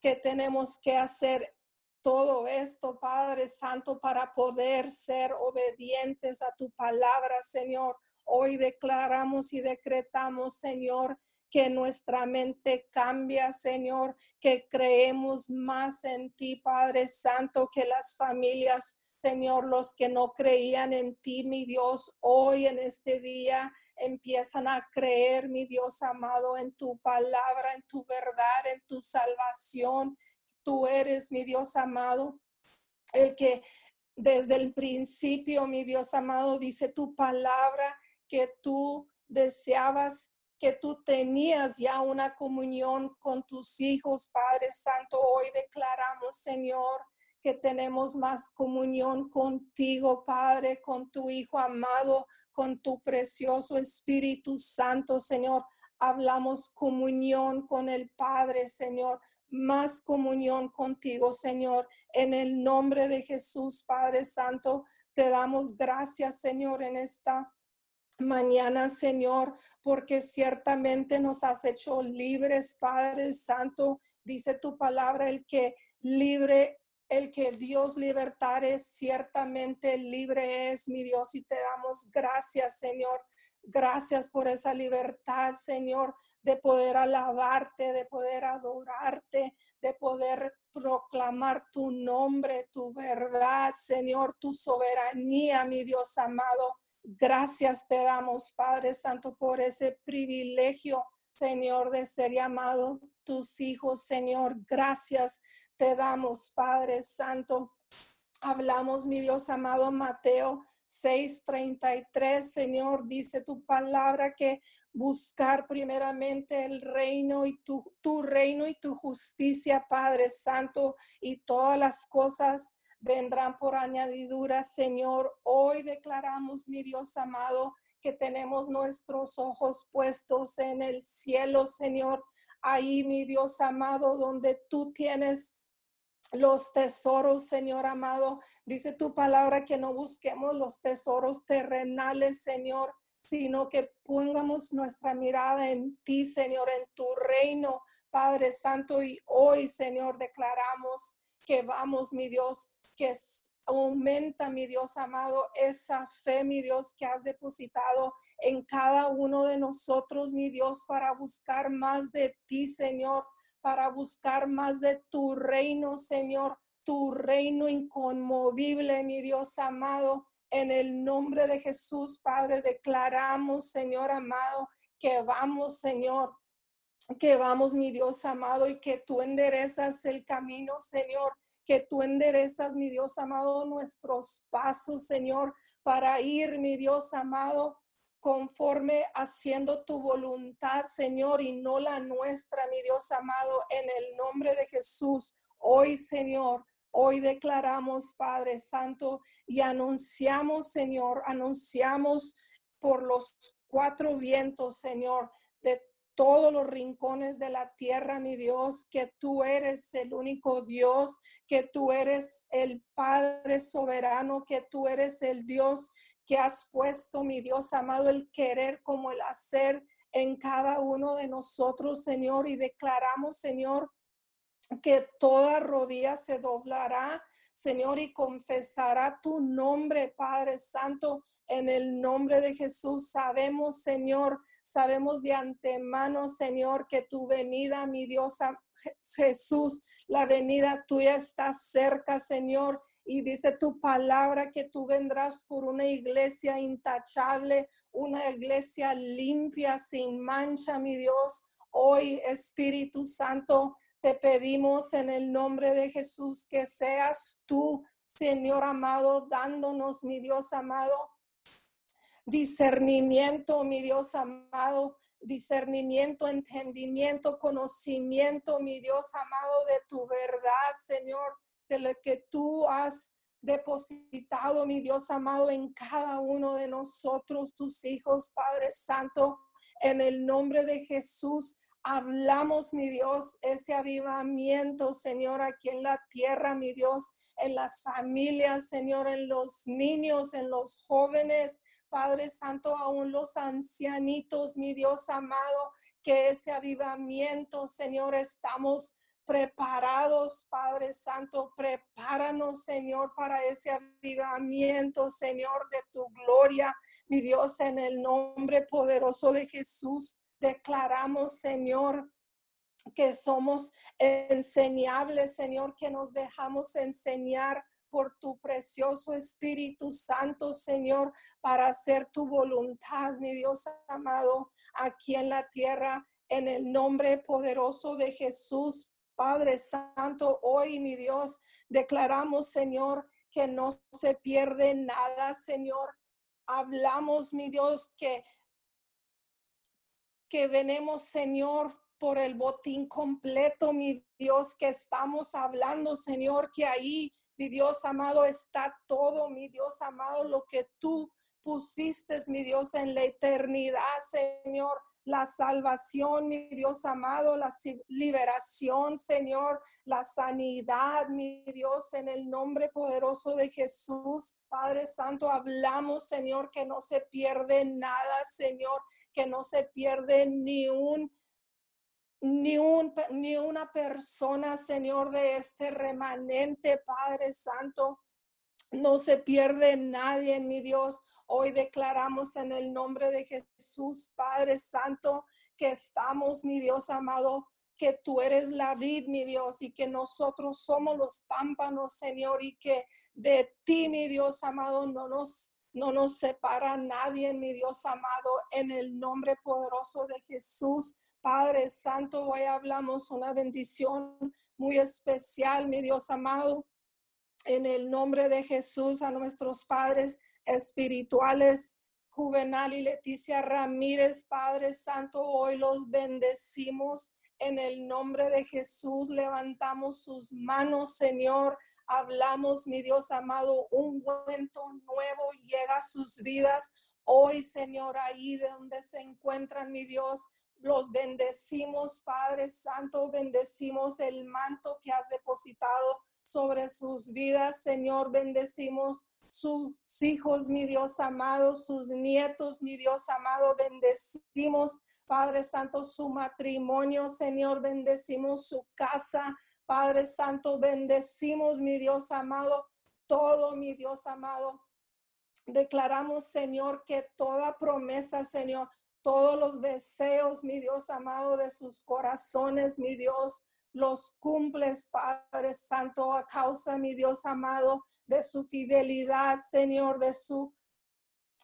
que tenemos que hacer todo esto, Padre Santo, para poder ser obedientes a tu palabra, Señor. Hoy declaramos y decretamos, Señor, que nuestra mente cambia, Señor, que creemos más en ti, Padre Santo, que las familias Señor, los que no creían en ti, mi Dios, hoy en este día empiezan a creer, mi Dios amado, en tu palabra, en tu verdad, en tu salvación. Tú eres, mi Dios amado, el que desde el principio, mi Dios amado, dice tu palabra que tú deseabas que tú tenías ya una comunión con tus hijos, Padre Santo. Hoy declaramos, Señor, tenemos más comunión contigo, Padre, con tu Hijo amado, con tu precioso Espíritu Santo, Señor. Hablamos comunión con el Padre, Señor, más comunión contigo, Señor. En el nombre de Jesús, Padre Santo, Te damos gracias, Señor, en esta mañana, Señor, porque ciertamente nos has hecho libres, Padre Santo. Dice tu palabra, el que libre, el que Dios libertare, ciertamente libre es, mi Dios, y te damos gracias, Señor. Gracias por esa libertad, Señor, de poder alabarte, de poder adorarte, de poder proclamar tu nombre, tu verdad, Señor, tu soberanía, mi Dios amado. Gracias te damos, Padre Santo, por ese privilegio, Señor, de ser llamado tus hijos, Señor. Gracias te damos, Padre Santo. Hablamos, mi Dios amado, Mateo 6:33, Señor, dice tu palabra que buscar primeramente el reino y tu, tu reino y tu justicia, Padre Santo, y todas las cosas vendrán por añadidura, Señor. Hoy declaramos, mi Dios amado, que tenemos nuestros ojos puestos en el cielo, Señor. Ahí, mi Dios amado, donde tú tienes los tesoros, Señor amado. Dice tu palabra que no busquemos los tesoros terrenales, Señor, sino que pongamos nuestra mirada en ti, Señor, en tu reino, Padre Santo. Y hoy, Señor, declaramos que vamos, mi Dios, que aumenta, mi Dios amado, esa fe, mi Dios, que has depositado en cada uno de nosotros, mi Dios, para buscar más de ti, Señor para buscar más de tu reino, Señor, tu reino inconmovible, mi Dios amado. En el nombre de Jesús, Padre, declaramos, Señor amado, que vamos, Señor, que vamos, mi Dios amado, y que tú enderezas el camino, Señor, que tú enderezas, mi Dios amado, nuestros pasos, Señor, para ir, mi Dios amado, conforme haciendo tu voluntad, Señor, y no la nuestra, mi Dios amado, en el nombre de Jesús. Hoy, Señor, hoy declaramos, Padre Santo, y anunciamos, Señor, anunciamos por los cuatro vientos, Señor, de todos los rincones de la tierra, mi Dios, que tú eres el único Dios, que tú eres el Padre soberano, que tú eres el Dios que has puesto, mi Dios amado, el querer como el hacer en cada uno de nosotros, Señor, y declaramos, Señor, que toda rodilla se doblará, Señor, y confesará tu nombre, Padre Santo, en el nombre de Jesús. Sabemos, Señor, sabemos de antemano, Señor, que tu venida, mi Dios Jesús, la venida tuya está cerca, Señor, y dice tu palabra que tú vendrás por una iglesia intachable, una iglesia limpia, sin mancha, mi Dios. Hoy, Espíritu Santo, te pedimos en el nombre de Jesús que seas tú, Señor amado, dándonos, mi Dios amado, discernimiento, mi Dios amado, discernimiento, entendimiento, conocimiento, mi Dios amado, de tu verdad, Señor lo que tú has depositado, mi Dios amado, en cada uno de nosotros, tus hijos, Padre Santo, en el nombre de Jesús. Hablamos, mi Dios, ese avivamiento, Señor, aquí en la tierra, mi Dios, en las familias, Señor, en los niños, en los jóvenes, Padre Santo, aún los ancianitos, mi Dios amado, que ese avivamiento, Señor, estamos preparados, Padre Santo, prepáranos, Señor, para ese avivamiento, Señor, de tu gloria, mi Dios, en el nombre poderoso de Jesús. Declaramos, Señor, que somos enseñables, Señor, que nos dejamos enseñar por tu precioso Espíritu Santo, Señor, para hacer tu voluntad, mi Dios amado, aquí en la tierra, en el nombre poderoso de Jesús. Padre Santo, hoy, mi Dios, declaramos, Señor, que no se pierde nada, Señor. Hablamos, mi Dios, que, que venemos, Señor, por el botín completo, mi Dios, que estamos hablando, Señor, que ahí, mi Dios amado, está todo, mi Dios amado, lo que tú pusiste, mi Dios, en la eternidad, Señor la salvación, mi Dios amado, la liberación, Señor, la sanidad, mi Dios, en el nombre poderoso de Jesús. Padre Santo, hablamos, Señor, que no se pierde nada, Señor, que no se pierde ni un ni, un, ni una persona, Señor, de este remanente, Padre Santo. No se pierde nadie, mi Dios. Hoy declaramos en el nombre de Jesús, Padre Santo, que estamos, mi Dios amado, que tú eres la vid, mi Dios, y que nosotros somos los pámpanos, Señor, y que de ti, mi Dios amado, no nos no nos separa nadie, mi Dios amado, en el nombre poderoso de Jesús. Padre Santo, hoy hablamos una bendición muy especial, mi Dios amado, en el nombre de Jesús a nuestros padres espirituales. Juvenal y Leticia Ramírez, Padre Santo, hoy los bendecimos en el nombre de Jesús. Levantamos sus manos, Señor, hablamos, mi Dios amado, un cuento nuevo llega a sus vidas. Hoy, Señor, ahí de donde se encuentran, mi Dios, los bendecimos, Padre Santo, bendecimos el manto que has depositado sobre sus vidas, Señor, bendecimos sus hijos, mi Dios amado, sus nietos, mi Dios amado, bendecimos, Padre Santo, su matrimonio, Señor, bendecimos su casa, Padre Santo, bendecimos, mi Dios amado, todo, mi Dios amado. Declaramos, Señor, que toda promesa, Señor, todos los deseos, mi Dios amado, de sus corazones, mi Dios, los cumples, Padre Santo, a causa, mi Dios amado, de su fidelidad, Señor, de su,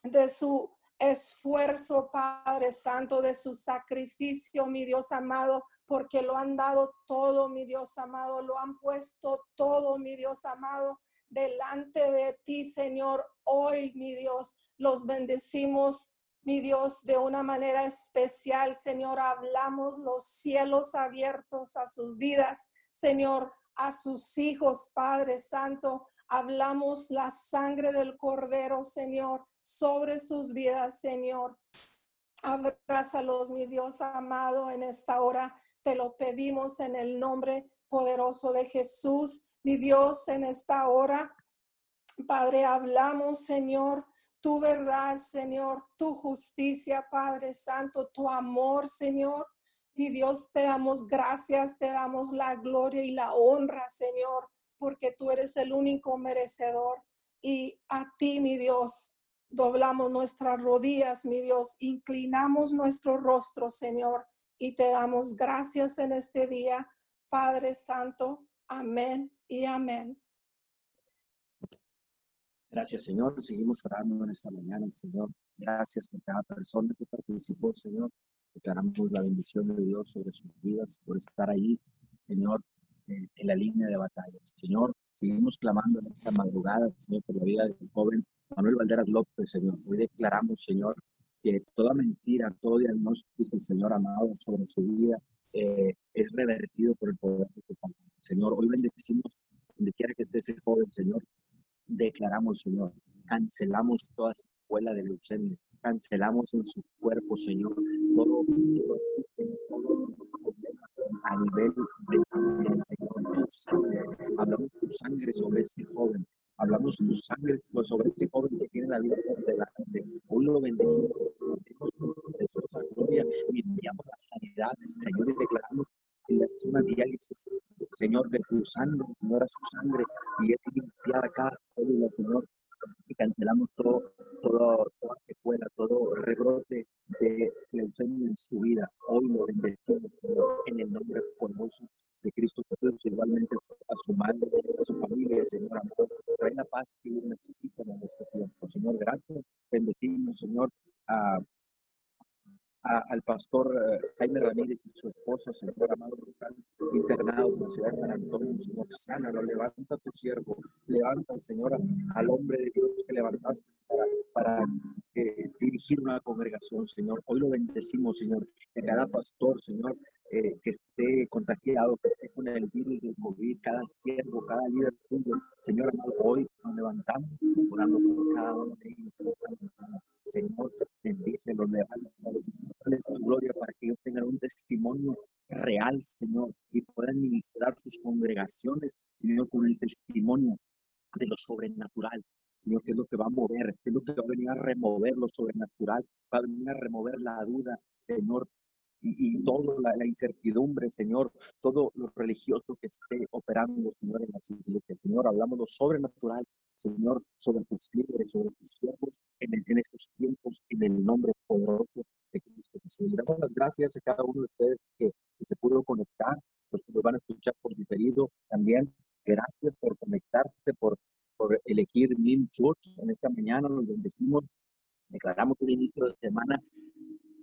de su esfuerzo, Padre Santo, de su sacrificio, mi Dios amado, porque lo han dado todo, mi Dios amado, lo han puesto todo, mi Dios amado, delante de ti, Señor. Hoy, mi Dios, los bendecimos, mi Dios, de una manera especial, Señor. Hablamos los cielos abiertos a sus vidas, Señor, a sus hijos, Padre Santo. Hablamos la sangre del Cordero, Señor, sobre sus vidas, Señor. Abrázalos, mi Dios amado, en esta hora. Te lo pedimos en el nombre poderoso de Jesús, mi Dios, en esta hora. Padre, hablamos, Señor, tu verdad, Señor, tu justicia, Padre Santo, tu amor, Señor. Mi Dios, te damos gracias, te damos la gloria y la honra, Señor, porque tú eres el único merecedor. Y a ti, mi Dios, doblamos nuestras rodillas, mi Dios, inclinamos nuestro rostro, Señor, y te damos gracias en este día, Padre Santo. Amén y amén. Gracias, Señor. Seguimos orando en esta mañana, Señor. Gracias por cada persona que participó, Señor. Declaramos la bendición de Dios sobre sus vidas, por estar ahí, Señor, en, la línea de batalla. Señor, seguimos clamando en esta madrugada, Señor, por la vida del joven Manuel Valderas López, Señor. Hoy declaramos, Señor, que toda mentira, todo diagnóstico, Señor amado, sobre su vida eh, es revertido por el poder de tu palabra. Señor, hoy bendecimos donde quiera que esté ese joven, Señor. Declaramos, Señor, cancelamos toda escuela de leucemia, cancelamos en su cuerpo, Señor, todo, a nivel de sangre, Señor, Hablamos tu sangre sobre este joven, Hablamos tu sangre sobre este joven que tiene la vida por delante. Hoy lo bendecimos, bendecimos y enviamos la sanidad, Señor, y declaramos que la una diálisis, Señor, de tu sangre, Señor, a su sangre, y es limpiar acá, Señor, y cancelamos todo, todo, toda secuela, todo rebrote de leucemia en su vida. Hoy lo bendecimos, en el nombre poderoso de Cristo Jesús, igualmente a su madre, a su familia, Señor amor. Trae la paz que ellos necesitan en este tiempo. Señor, gracias. Bendecimos, Señor, a al pastor eh, Jaime Ramírez y su esposa, Señor amado, internados en la ciudad de San Antonio, Señor, sánalo, levanta tu siervo, levanta, Señor, al hombre de Dios que levantaste para, para eh, dirigir una congregación, Señor. Hoy lo bendecimos, Señor, que cada pastor, Señor, eh, que esté contagiado, que esté con el virus del COVID, cada siervo, cada líder tuyo, Señor hoy nos levantamos orando por cada uno de ellos, Señor, bendice los a los gloria para que ellos tengan un testimonio real, Señor, y puedan ministrar sus congregaciones, Señor, con el testimonio de lo sobrenatural. Señor, ¿qué es lo que va a mover? ¿Qué es lo que va a venir a remover lo sobrenatural? Va a venir a remover la duda, Señor, y, y toda la, incertidumbre, Señor, todo lo religioso que esté operando, Señor, en las iglesias. Señor, hablamos lo sobrenatural, Señor, sobre tus líderes, sobre tus siervos, en, en, estos tiempos, en el nombre poderoso de Cristo Jesús. Damos las gracias a cada uno de ustedes que, se pudo conectar, los que nos van a escuchar por diferido también. Gracias por conectarte, por, por elegir Mil Church en esta mañana. Nos bendecimos, declaramos un inicio de semana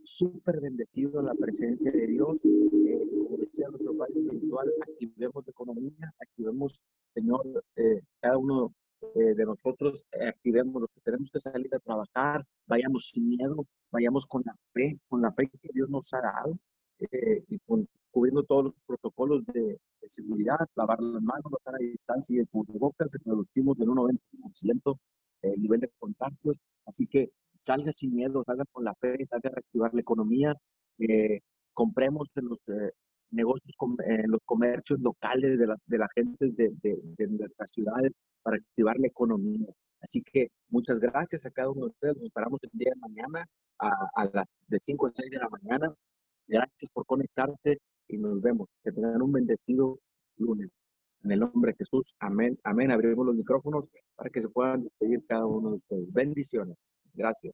súper bendecido la presencia de Dios. Eh, como decía nuestro Padre espiritual, activemos la economía, activemos, Señor, eh, cada uno eh, de nosotros, activemos los que tenemos que salir a trabajar, vayamos sin miedo, vayamos con la fe, con la fe que Dios nos ha dado y con, cubriendo todos los protocolos de, seguridad, lavar las manos, estar a distancia y el cubrebocas, reducimos en un 90% el nivel de contagios. Así que salga sin miedo, salga con la fe, salga a reactivar la economía, eh, compremos en los eh, negocios, en los comercios locales de, la, de gente de, de, nuestras ciudades para activar la economía. Así que muchas gracias a cada uno de ustedes. Nos esperamos el día de mañana a, a las de 5 a 6 de la mañana. Gracias por conectarse y nos vemos. Que tengan un bendecido lunes. En el nombre de Jesús, amén, amén. Abrimos los micrófonos para que se puedan despedir cada uno de ustedes. Bendiciones. Gracias.